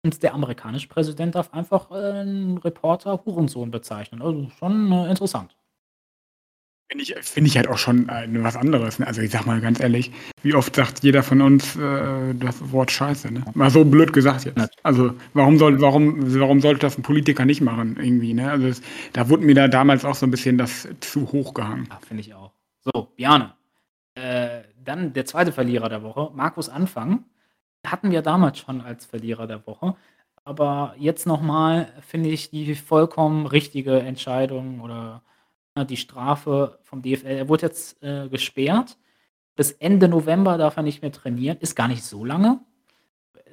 Und der amerikanische Präsident darf einfach äh, einen Reporter Hurensohn bezeichnen. Also schon äh, interessant. Finde ich, find ich halt auch schon äh, was anderes. Ne? Also ich sag mal ganz ehrlich, wie oft sagt jeder von uns äh, das Wort Scheiße? Ne? Mal so blöd gesagt jetzt. Also warum soll, warum, warum sollte das ein Politiker nicht machen irgendwie? Ne? Also es, da wurde mir da damals auch so ein bisschen das zu hoch gehangen. Ja, Finde ich auch. So, Bjane. Äh, dann der zweite Verlierer der Woche, Markus Anfang. Hatten wir damals schon als Verlierer der Woche. Aber jetzt nochmal finde ich die vollkommen richtige Entscheidung oder die Strafe vom DFL. Er wurde jetzt äh, gesperrt. Bis Ende November darf er nicht mehr trainieren. Ist gar nicht so lange.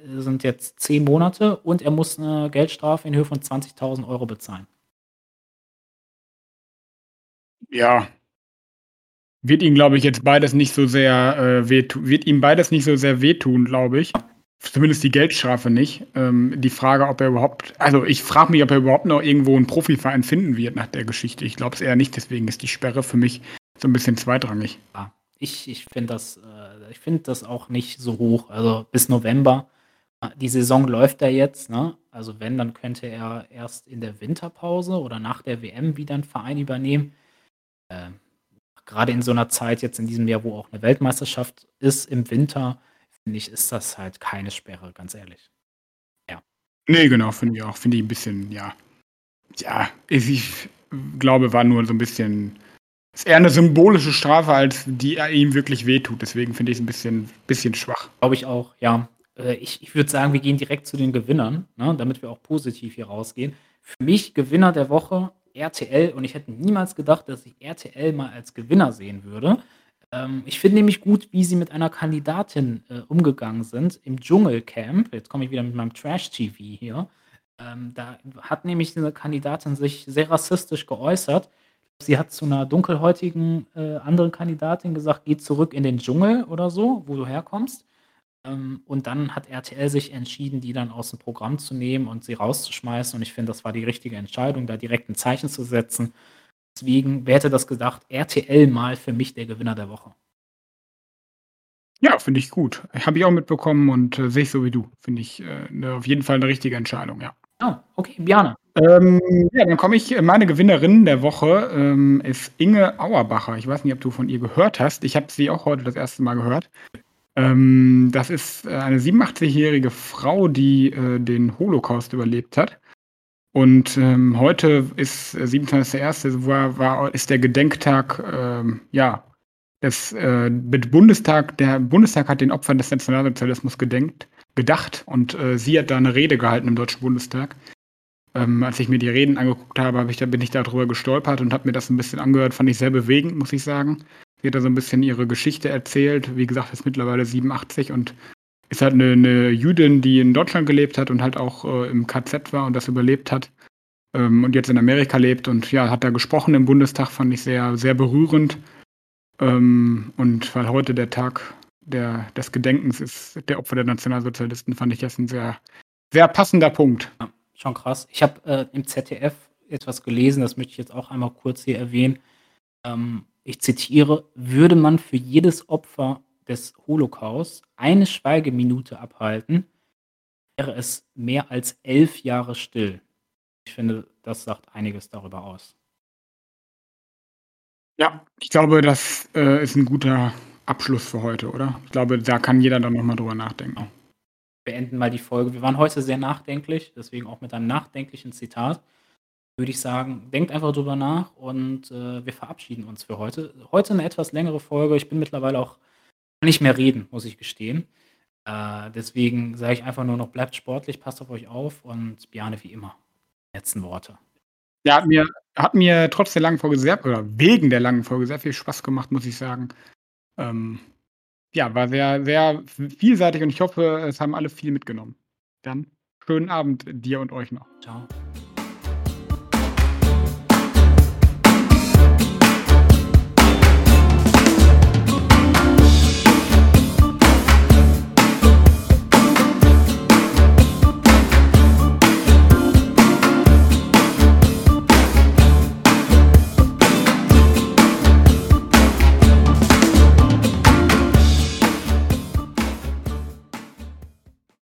Das sind jetzt zehn Monate und er muss eine Geldstrafe in Höhe von 20.000 Euro bezahlen. Ja. Wird ihm, glaube ich, jetzt beides nicht so sehr äh, wehtun. Wird ihm beides nicht so sehr wehtun, glaube ich. Zumindest die Geldstrafe nicht. Ähm, die Frage, ob er überhaupt, also ich frage mich, ob er überhaupt noch irgendwo einen Profiverein finden wird nach der Geschichte. Ich glaube es eher nicht, deswegen ist die Sperre für mich so ein bisschen zweitrangig. Ja, ich, ich finde das, äh, find das auch nicht so hoch. Also bis November. Die Saison läuft ja jetzt, ne? Also wenn, dann könnte er erst in der Winterpause oder nach der WM wieder einen Verein übernehmen. Äh, Gerade in so einer Zeit jetzt in diesem Jahr, wo auch eine Weltmeisterschaft ist im Winter, finde ich, ist das halt keine Sperre, ganz ehrlich. Ja. Nee, genau, finde ich auch. Finde ich ein bisschen, ja. Ja, ich glaube, war nur so ein bisschen. Ist eher eine symbolische Strafe, als die ihm wirklich wehtut. Deswegen finde ich es ein bisschen, bisschen schwach. Glaube ich auch, ja. Äh, ich, ich würde sagen, wir gehen direkt zu den Gewinnern, ne, damit wir auch positiv hier rausgehen. Für mich Gewinner der Woche RTL und ich hätte niemals gedacht, dass ich RTL mal als Gewinner sehen würde. Ähm, ich finde nämlich gut, wie sie mit einer Kandidatin äh, umgegangen sind im Dschungelcamp. Jetzt komme ich wieder mit meinem Trash-TV hier. Ähm, da hat nämlich eine Kandidatin sich sehr rassistisch geäußert. Sie hat zu einer dunkelhäutigen äh, anderen Kandidatin gesagt, geh zurück in den Dschungel oder so, wo du herkommst. Ähm, und dann hat RTL sich entschieden, die dann aus dem Programm zu nehmen und sie rauszuschmeißen. Und ich finde, das war die richtige Entscheidung, da direkt ein Zeichen zu setzen. Deswegen, wer hätte das gedacht? RTL mal für mich der Gewinner der Woche. Ja, finde ich gut. Habe ich auch mitbekommen und äh, sehe ich so wie du. Finde ich äh, ne, auf jeden Fall eine richtige Entscheidung, ja. Ah, okay, Bjane. Ähm, ja, dann komme ich. Meine Gewinnerin der Woche ähm, ist Inge Auerbacher. Ich weiß nicht, ob du von ihr gehört hast. Ich habe sie auch heute das erste Mal gehört. Ähm, das ist äh, eine 87-jährige Frau, die äh, den Holocaust überlebt hat. Und ähm, heute ist äh, 27.01. War, war, ist der Gedenktag, ähm, ja, des äh, Bundestag, der Bundestag hat den Opfern des Nationalsozialismus gedenkt, gedacht und äh, sie hat da eine Rede gehalten im Deutschen Bundestag. Ähm, als ich mir die Reden angeguckt habe, hab ich, da bin ich darüber gestolpert und habe mir das ein bisschen angehört, fand ich sehr bewegend, muss ich sagen. Sie hat da so ein bisschen ihre Geschichte erzählt. Wie gesagt, ist mittlerweile 87 und ist halt eine, eine Jüdin, die in Deutschland gelebt hat und halt auch äh, im KZ war und das überlebt hat ähm, und jetzt in Amerika lebt und ja, hat da gesprochen im Bundestag, fand ich sehr, sehr berührend. Ähm, und weil heute der Tag der, des Gedenkens ist, der Opfer der Nationalsozialisten, fand ich das ein sehr, sehr passender Punkt. Ja, schon krass. Ich habe äh, im ZDF etwas gelesen, das möchte ich jetzt auch einmal kurz hier erwähnen. Ähm, ich zitiere, würde man für jedes Opfer des Holocaust eine Schweigeminute abhalten, wäre es mehr als elf Jahre still. Ich finde, das sagt einiges darüber aus. Ja, ich glaube, das äh, ist ein guter Abschluss für heute, oder? Ich glaube, da kann jeder dann nochmal drüber nachdenken. Genau. Beenden mal die Folge. Wir waren heute sehr nachdenklich, deswegen auch mit einem nachdenklichen Zitat. Würde ich sagen, denkt einfach drüber nach und äh, wir verabschieden uns für heute. Heute eine etwas längere Folge. Ich bin mittlerweile auch nicht mehr reden, muss ich gestehen. Äh, deswegen sage ich einfach nur noch, bleibt sportlich, passt auf euch auf und Bjane wie immer. Letzten Worte. Ja, hat mir, hat mir trotz der langen Folge sehr, oder wegen der langen Folge sehr viel Spaß gemacht, muss ich sagen. Ähm, ja, war sehr, sehr vielseitig und ich hoffe, es haben alle viel mitgenommen. Dann schönen Abend dir und euch noch. Ciao.